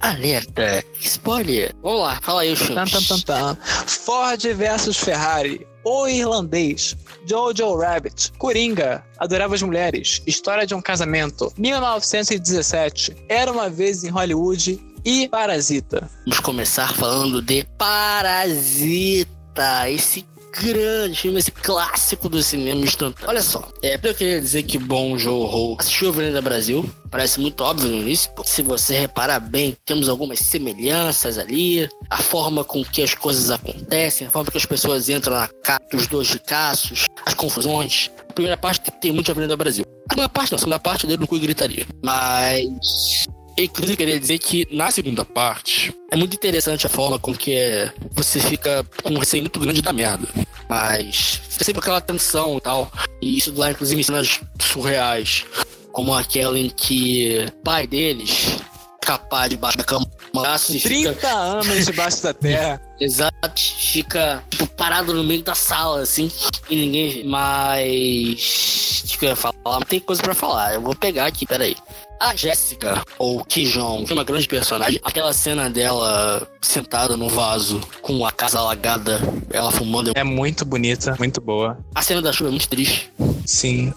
Alerta, spoiler. Vamos lá, fala aí os filmes. tan. Ford versus Ferrari. O Irlandês. Jojo Rabbit. Coringa. Adoráveis Mulheres. História de um Casamento. 1917. Era uma vez em Hollywood. E Parasita. Vamos começar falando de Parasita. Esse grande filme, esse clássico do cinema instantâneo. Olha só, é, eu queria dizer que Bom Joe assistiu Avenida Brasil. Parece muito óbvio no início, se você reparar bem, temos algumas semelhanças ali. A forma com que as coisas acontecem, a forma que as pessoas entram na casa dos dois de caços, as confusões. A primeira parte tem muito Avenida Brasil. A segunda parte não, a segunda parte dele no cu e gritaria. Mas Inclusive, queria dizer que na segunda parte é muito interessante a forma com que você fica com um receio muito grande da merda. Mas fica sempre aquela tensão e tal. E isso lá, inclusive, em cenas surreais. Como aquela em que pai deles escapar debaixo da cama braço e fica 30 anos debaixo da terra. Exato, fica tipo, parado no meio da sala, assim, e ninguém vê. Mas. O que eu ia falar? Tem coisa pra falar, eu vou pegar aqui, peraí. A Jéssica, ou Kijong, que é uma grande personagem, aquela cena dela sentada no vaso, com a casa alagada, ela fumando. É muito bonita, muito boa. A cena da chuva é muito triste. Sim.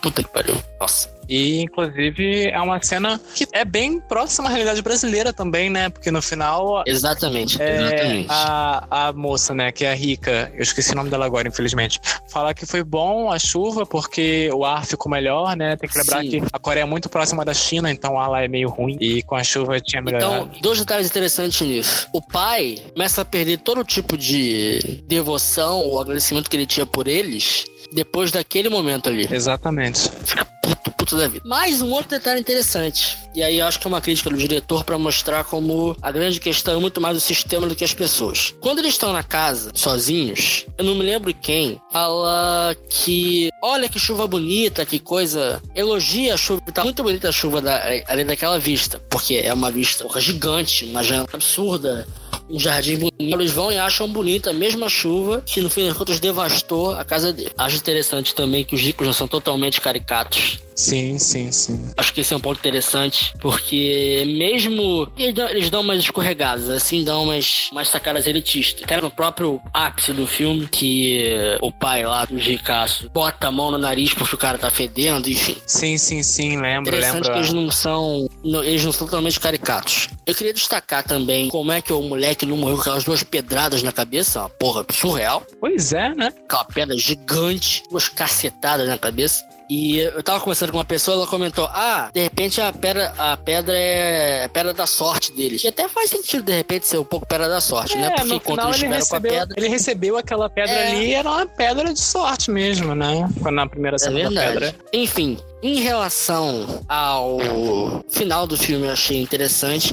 Puta que pariu. Nossa. E, inclusive, é uma cena que é bem próxima à realidade brasileira também, né? Porque no final. Exatamente, É, exatamente. a, a moça, né, que é a rica, eu esqueci o nome dela agora, infelizmente, fala que foi bom a chuva porque o ar ficou melhor, né? Tem que lembrar Sim. que a Coreia é muito próxima da China, então o ar lá é meio ruim e com a chuva tinha melhorado. Então, dois detalhes interessantes nisso. O pai começa a perder todo tipo de devoção ou agradecimento que ele tinha por eles depois daquele momento ali. Exatamente. Fica puto, puto da vida. Mais um outro detalhe interessante. E aí eu acho que é uma crítica do diretor pra mostrar como a grande questão é muito mais o sistema do que as pessoas. Quando eles estão na casa, sozinhos, eu não me lembro quem, fala que olha que chuva bonita, que coisa. Elogia a chuva. Tá muito bonita a chuva da, além daquela vista. Porque é uma vista gigante, uma janela absurda. Um jardim bonito. Eles vão e acham bonita a mesma chuva que no fim das contas devastou a casa dele. Acho interessante também que os ricos não são totalmente caricatos. Sim, sim, sim. Acho que esse é um ponto interessante, porque mesmo eles dão, eles dão umas escorregadas, assim, dão umas, umas sacadas elitistas. Até no próprio ápice do filme, que o pai lá do Ricaço bota a mão no nariz porque o cara tá fedendo, enfim. Sim, sim, sim, lembro, Interessante lembro. que eles não são. não- eles não são totalmente caricatos. Eu queria destacar também como é que o moleque não morreu com aquelas duas pedradas na cabeça, uma porra surreal. Pois é, né? Aquela pedra gigante, duas cacetadas na cabeça. E eu tava conversando com uma pessoa, ela comentou: Ah, de repente a pedra, a pedra é a pedra da sorte deles. E até faz sentido, de repente, ser um pouco pedra da sorte, né? É, Porque no enquanto final eles ele estiveram com a recebeu, pedra. ele recebeu aquela pedra É. ali era uma pedra de sorte mesmo, né? Na primeira É cena da verdade. pedra. Enfim, em relação ao final do filme, eu achei interessante.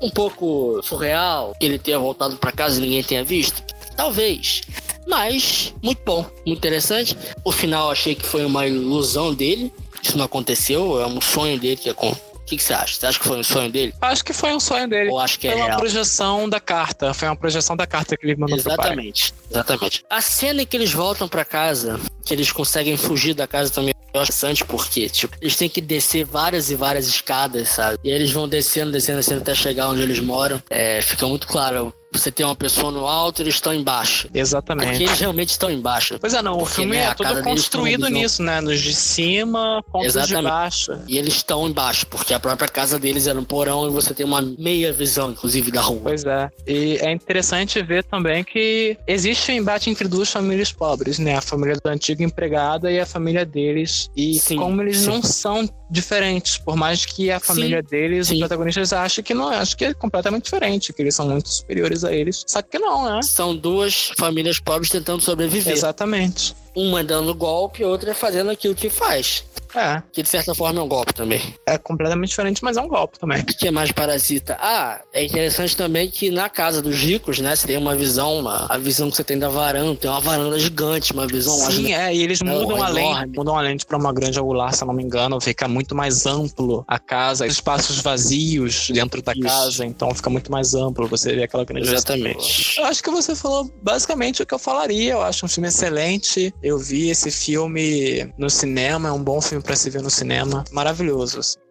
Um pouco surreal ele ter voltado pra casa e ninguém tenha visto. Talvez. Mas, muito bom, muito interessante. O final achei que foi uma ilusão dele. Isso não aconteceu, é um sonho dele que aconteceu. O que, que você acha? Você acha que foi um sonho dele? Acho que foi um sonho dele. Ou acho que é Foi uma real? projeção da carta. Foi uma projeção da carta que ele mandou. Exatamente, exatamente. A cena em que eles voltam pra casa, que eles conseguem fugir da casa também é interessante porque, tipo, eles têm que descer várias e várias escadas, sabe? E eles vão descendo, descendo, descendo até chegar onde eles moram. É, fica muito claro. Você tem uma pessoa no alto e eles estão embaixo. Exatamente. Porque eles realmente estão embaixo. Pois é, não, o Porque, filme né, é todo deles construído nisso, né? Nos de cima contra os de baixo. E eles estão embaixo, porque a própria casa deles era um porão e você tem uma meia visão, inclusive, da rua. Pois é. E é interessante ver também que existe um embate entre duas famílias pobres, né? A família do antigo empregado e a família deles. E Sim, como eles sim. não são diferentes, por mais que a Sim, família deles, sim. os protagonistas, achem que não, acho que é completamente diferente, que eles são muito superiores a eles. Só que não, né? São duas famílias pobres tentando sobreviver. Exatamente. Uma dando golpe outra fazendo aquilo que faz. É, Que de certa forma é um golpe também. é completamente diferente, mas é um golpe também. O que é mais parasita? Ah, é interessante também que na casa dos ricos, né, você tem uma visão, uma, a visão que você tem da varanda, tem uma varanda gigante, uma visão Sim, é, e eles É mudam a lente, mudam a lente para uma grande angular, se eu não me engano, fica muito mais amplo a casa, espaços vazios dentro da Isso. casa, então fica muito mais amplo, você vê aquela grande Exatamente. Eu acho que você falou basicamente o que eu falaria. Eu acho um filme excelente. Eu vi esse filme no cinema, é um bom filme para se ver no cinema. Maravilhoso. assim.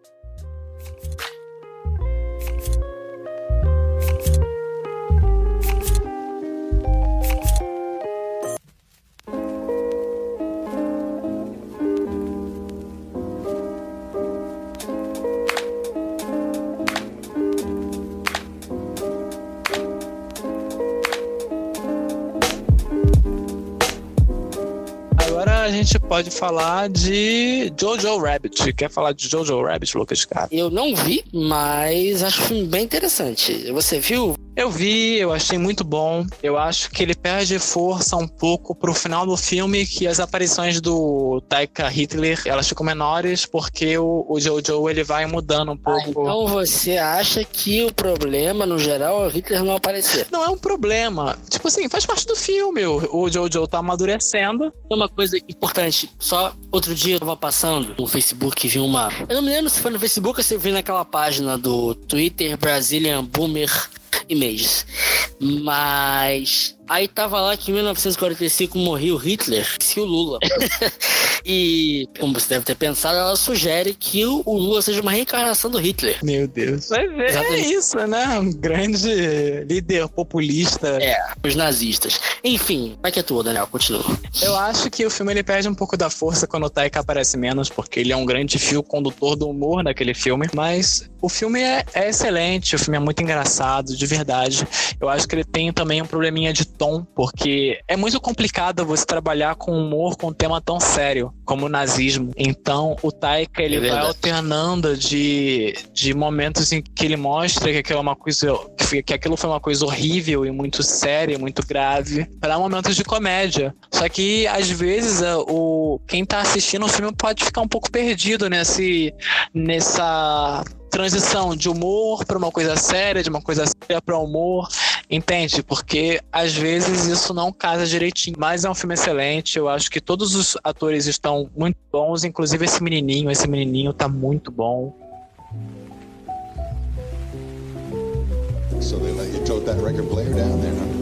Pode falar de Jojo Rabbit. Quer falar de Jojo Rabbit, Lucas Cara? Eu não vi, mas acho bem interessante. Você viu? Eu vi, eu achei muito bom. Eu acho que ele perde força um pouco pro final do filme, que as aparições do Taika Hitler, elas ficam menores, porque o, o Jojo, ele vai mudando um pouco. Então você acha que o problema, no geral, é o Hitler não aparecer? Não é um problema. Tipo assim, faz parte do filme. O, o Jojo tá amadurecendo. Tem uma coisa importante. Só outro dia eu tava passando no Facebook e vi uma. Eu não me lembro se foi no Facebook ou se eu vi naquela página do Twitter Brazilian Boomer Images. Mas. Aí tava lá que em 1945 morreu Hitler e o Lula. e, como você deve ter pensado, ela sugere que o o Lula seja uma reencarnação do Hitler. Meu Deus. Vai ver, é Exatamente. isso, né? Um grande líder populista. É, os nazistas. Enfim, vai que é tua, Daniel, continua. Eu acho que o filme ele perde um pouco da força quando o Taika aparece menos, porque ele é um grande fio condutor do humor naquele filme. Mas o filme é, é excelente, o filme é muito engraçado, de verdade. Eu acho que ele tem também um probleminha de tom, porque é muito complicado você trabalhar com humor com um tema tão sério como o nazismo. Então o Taika ele É vai alternando de, de momentos em que ele mostra que aquilo é uma coisa que aquilo foi uma coisa horrível e muito séria, muito grave, para momentos de comédia. Só que às vezes o quem tá assistindo o filme pode ficar um pouco perdido nesse nessa transição de humor para uma coisa séria, de uma coisa séria para humor, entende? Porque às vezes isso não casa direitinho. Mas é um filme excelente. Eu acho que todos os atores estão muito bons, inclusive esse menininho. Esse menininho tá muito bom. So they let you tote that record player down there, huh?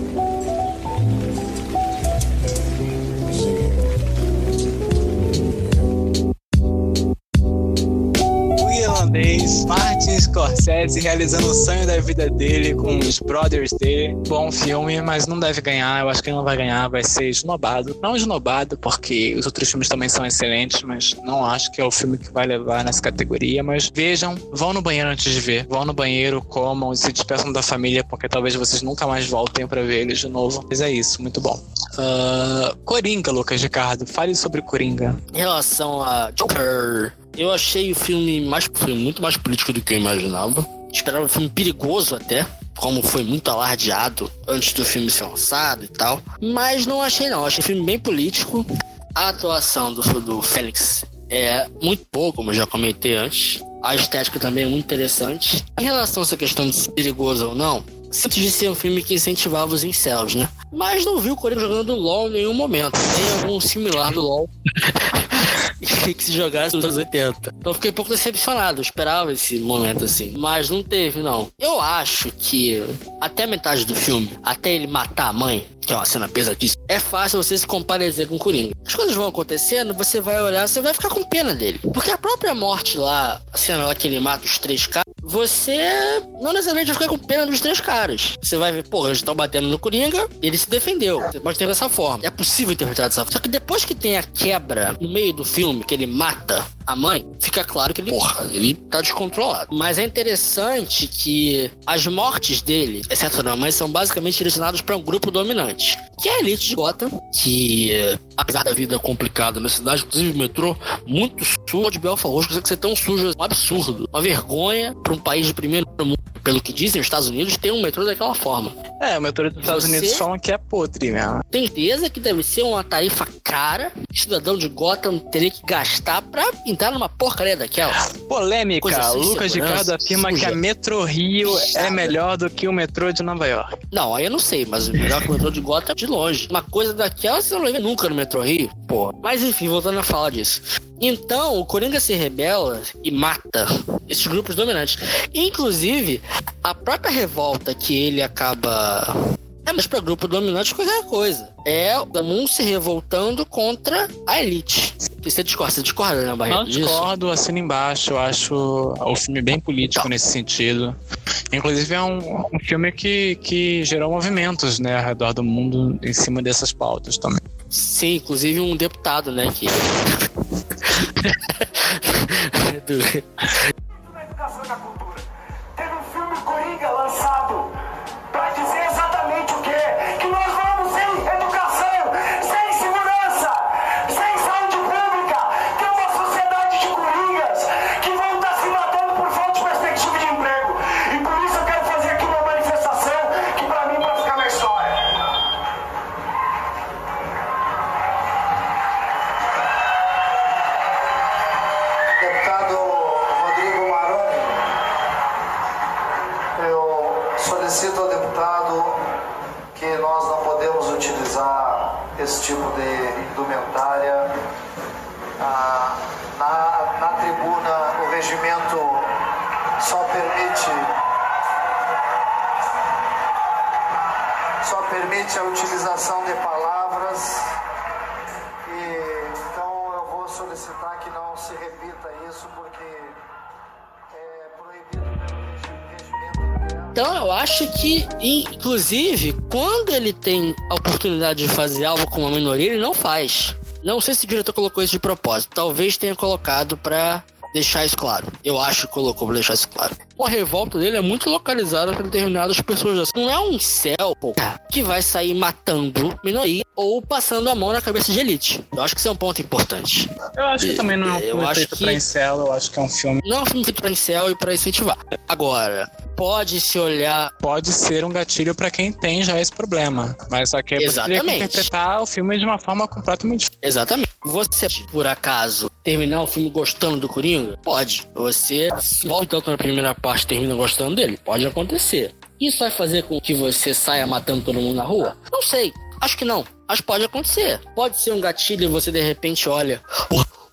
Martin Scorsese realizando o sonho da vida dele com os brothers dele. Bom filme, mas não deve ganhar. Eu acho que ele não vai ganhar, vai ser esnobado. Não esnobado, porque os outros filmes também são excelentes, mas não acho que é o filme que vai levar nessa categoria. Mas vejam, vão no banheiro antes de ver. Vão no banheiro, comam, se despeçam da família, porque talvez vocês nunca mais voltem para ver eles de novo. Mas é isso, muito bom. Uh, Coringa, Lucas Ricardo. Fale sobre Coringa. Em relação a Joker, eu achei o filme mais foi muito mais político do que eu imaginava. Esperava um filme perigoso até, como foi muito alardeado antes do filme ser lançado e tal. Mas não achei não, achei o filme bem político. A atuação do, do Félix é muito boa, como eu já comentei antes. A estética também é muito interessante. Em relação a essa questão de ser perigoso ou não, antes de ser um filme que incentivava os incels, né? Mas não vi o Coreia jogando LOL em nenhum momento. Tem algum similar do LOL. que se jogasse nos anos 80. Então fiquei um pouco decepcionado, eu esperava esse momento assim. Mas não teve, não. Eu acho que até a metade do filme, até ele matar a mãe, que é uma cena pesadíssima, é fácil você se comparecer com o Coringa. As coisas vão acontecendo, você vai olhar, você vai ficar com pena dele. Porque a própria morte lá, a cena lá que ele mata os três caras, você não necessariamente vai ficar com pena dos três caras. Você vai ver, porra, eles estão batendo no Coringa, ele se defendeu. Você pode ter dessa forma. É possível interpretar dessa forma. Só que depois que tem a quebra no meio do filme, que ele mata a mãe, fica claro que ele, porra, ele tá descontrolado. Mas é interessante que as mortes dele, exceto da mãe, são basicamente direcionadas para um grupo dominante, que é a elite de Gotham, que, apesar da vida complicada na cidade, inclusive o metrô, muito sujo de Belfast Roxo, consegue ser tão sujo, um absurdo. Uma vergonha para um país de primeiro mundo. Pelo que dizem, os Estados Unidos tem um metrô daquela forma. É, o metrô dos Estados Você- Unidos falam que é podre mesmo. Tem certeza que deve ser uma tarifa cara cidadão de Gotham teria que gastar pra entrar numa porcaria daquela. Polêmica. Sem Lucas segurança, Ricardo afirma suja. que a Metro Rio é melhor do que o metrô de Nova York. Não, aí eu não sei, mas o melhor que o metrô de Gotham é de longe. Uma coisa daquela você não ver nunca no metrô Rio. Pô. Mas enfim, voltando a falar disso. Então, o Coringa se rebela e mata esses grupos dominantes. Inclusive, a própria revolta que ele acaba. É mais pra grupo dominante qualquer coisa. É o um se revoltando contra a elite. Você discorda, você discorda, né, Barreto? Não discordo, assino embaixo. Eu acho o filme bem político nesse sentido. Inclusive, é um, um filme que, que gerou movimentos né, ao redor do mundo em cima dessas pautas também. Sim, inclusive um deputado, né, que... ハハハハ。Só permite só permite a utilização de palavras e então eu vou solicitar que não se repita isso porque é proibido. Então eu acho que, inclusive, quando ele tem a oportunidade de fazer algo com uma minoria, ele não faz. Não sei se o diretor colocou isso de propósito. Talvez tenha colocado pra deixar isso claro. Eu acho que colocou pra deixar isso claro. A revolta dele é muito localizada para determinadas pessoas. Não é um céu pô, que vai sair matando minoria ou passando a mão na cabeça de elite. Eu acho que isso é um ponto importante. Eu acho que também não é um Eu filme acho feito que- pra incel, eu acho que é um filme Não é um filme feito pra incel e pra incentivar. Agora, pode se olhar pode ser um gatilho pra quem tem já esse problema. Mas só que que Exatamente. interpretar o filme de uma forma completamente diferente. Exatamente. Você, por acaso, terminar o filme gostando do Coringa? Pode. Você volta tanto na primeira parte termina gostando dele? Pode acontecer. Isso vai fazer com que você saia matando todo mundo na rua? Não sei. Acho que não. Que pode acontecer. Pode ser um gatilho e você de repente olha.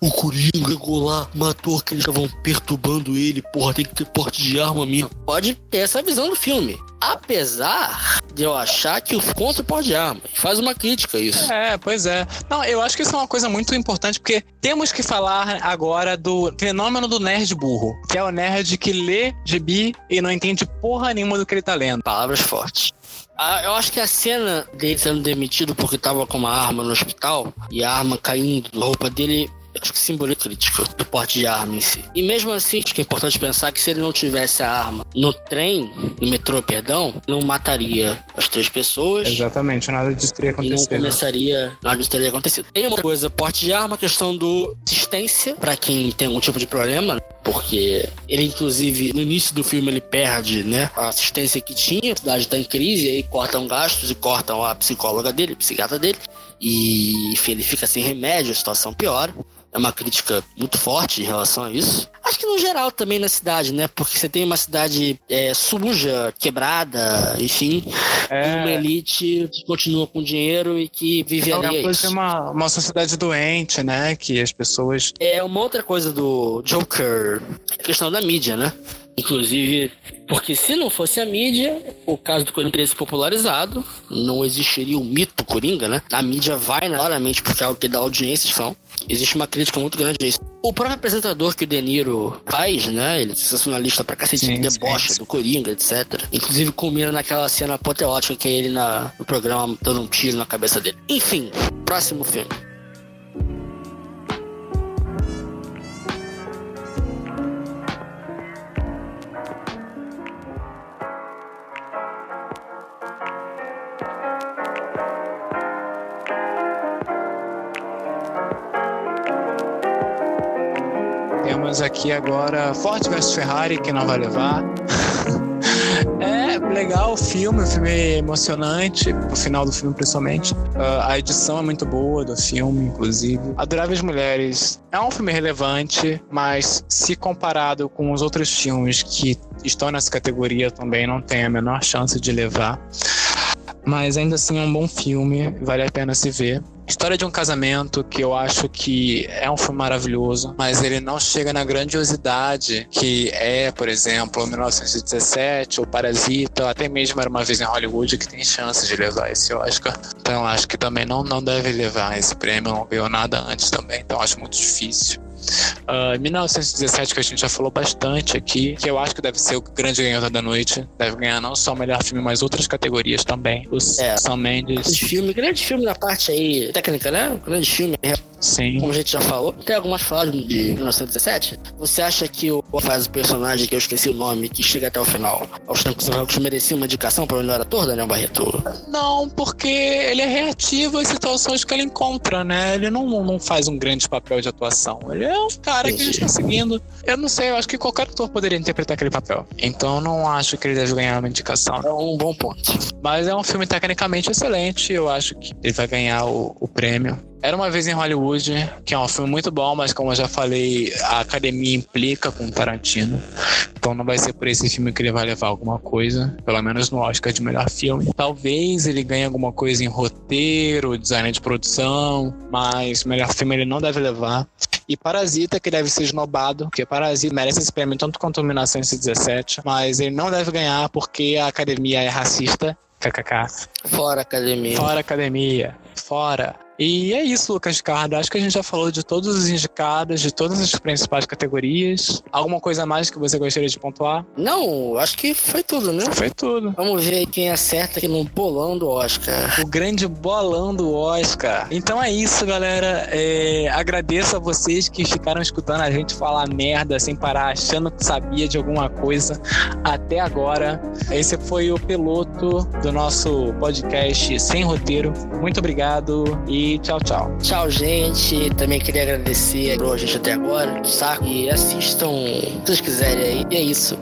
O Coringa chegou lá, matou aqueles que estavam perturbando ele. Porra, tem que ter porte de arma minha. Pode ter essa visão do filme. Apesar de eu achar que o contra pode arma. Faz uma crítica a isso. É, pois é. Não, eu acho que isso é uma coisa muito importante, porque temos que falar agora do fenômeno do nerd burro, que é o nerd que lê gibi e não entende porra nenhuma do que ele tá lendo. Palavras fortes. Ah, eu acho que a cena dele sendo demitido porque tava com uma arma no hospital e a arma caindo da roupa dele acho que simboliza crítico do porte de arma em si. E mesmo assim, acho que é importante pensar que se ele não tivesse a arma no trem, no metrô, perdão, não mataria as três pessoas. Exatamente, nada disso teria E não acontecido. começaria, nada disso teria acontecido. Tem uma coisa, porte de arma, questão do assistência, pra quem tem algum tipo de problema, porque ele, inclusive, no início do filme, ele perde, né, a assistência que tinha, a cidade tá em crise, aí cortam gastos e cortam a psicóloga dele, a psiquiatra dele, e, enfim, ele fica sem remédio, a situação piora. É uma crítica muito forte em relação a isso. Acho que no geral também na cidade, né? Porque você tem uma cidade é, suja, quebrada, enfim, É. e uma elite que continua com dinheiro e que vive É ali. é isso. uma, uma sociedade doente, né? Que as pessoas. É uma outra coisa do Joker, a questão da mídia, né? Inclusive, porque se não fosse a mídia, o caso do Coringa teria se popularizado, não existiria o mito Coringa, né? A mídia vai claramente porque é o que dá audiência, são. Existe uma crítica muito grande a isso. O próprio apresentador que o De Niro faz, né? Ele é sensacionalista pra cacete, Sim, debocha sim. do Coringa, etc. Inclusive culmina naquela cena apoteótica que é ele na, no programa dando um tiro na cabeça dele. Enfim, próximo filme. Temos aqui agora Ford vs Ferrari, que não vai levar. É legal o filme, o filme é emocionante, o final do filme principalmente. Ah, a edição é muito boa do filme, inclusive. Adoráveis Mulheres é um filme relevante, mas se comparado com os outros filmes que estão nessa categoria também não tem a menor chance de levar. Mas ainda assim é um bom filme, vale a pena se ver. História de um casamento que eu acho que é um filme maravilhoso, mas ele não chega na grandiosidade que é, por exemplo, 1917 ou Parasita, até mesmo Era uma vez em Hollywood que tem chance de levar esse Oscar. Então acho que também não, não deve levar esse prêmio, não ganhou nada antes também, então acho muito difícil. Ah, 1917, que a gente já falou bastante aqui, que eu acho que deve ser o grande ganhador da noite. Deve ganhar não só o melhor filme, mas outras categorias também. O É. Sam Mendes. Grande filme, grande filme na parte aí técnica, né? Grande filme, Sim. como a gente já falou. Tem algumas falas de 1917. Você acha que o faz o personagem que eu esqueci o nome, que chega até o final, aos tempos jogos, merecia uma indicação para o melhor ator, Daniel Barreto? Não, porque ele é reativo às situações que ele encontra, né? Ele não, não faz um grande papel de atuação. Ele é um cara que a gente tá seguindo. Eu não sei, eu acho que qualquer ator poderia interpretar aquele papel. Então eu não acho que ele deve ganhar uma indicação. É um bom ponto. Mas é um filme tecnicamente excelente. Eu acho que ele vai ganhar o, o prêmio. Era uma vez em Hollywood, que é um filme muito bom, mas como eu já falei, a academia implica com Tarantino. Então não vai ser por esse filme que ele vai levar alguma coisa, pelo menos no Oscar de melhor filme. Talvez ele ganhe alguma coisa em roteiro, design de produção, mas melhor filme ele não deve levar. E Parasita, que deve ser esnobado, porque Parasita merece esse prêmio tanto quanto 1917, mas ele não deve ganhar porque a academia é racista. KKK. Fora academia. Fora academia. Fora. E é isso, Lucas Ricardo. Acho que a gente já falou de todos os indicados, de todas as principais categorias. Alguma coisa a mais que você gostaria de pontuar? Não, acho que foi tudo, né? Foi tudo. Vamos ver aí quem acerta aqui no bolão do Oscar. O grande bolão do Oscar. Então é isso, galera. É, agradeço a vocês que ficaram escutando a gente falar merda sem parar, achando que sabia de alguma coisa até agora. Esse foi o piloto do nosso podcast Sem Roteiro. Muito obrigado e tchau, tchau. Tchau, gente. Também queria agradecer a gente até agora, saco? E assistam se vocês quiserem aí. E é isso.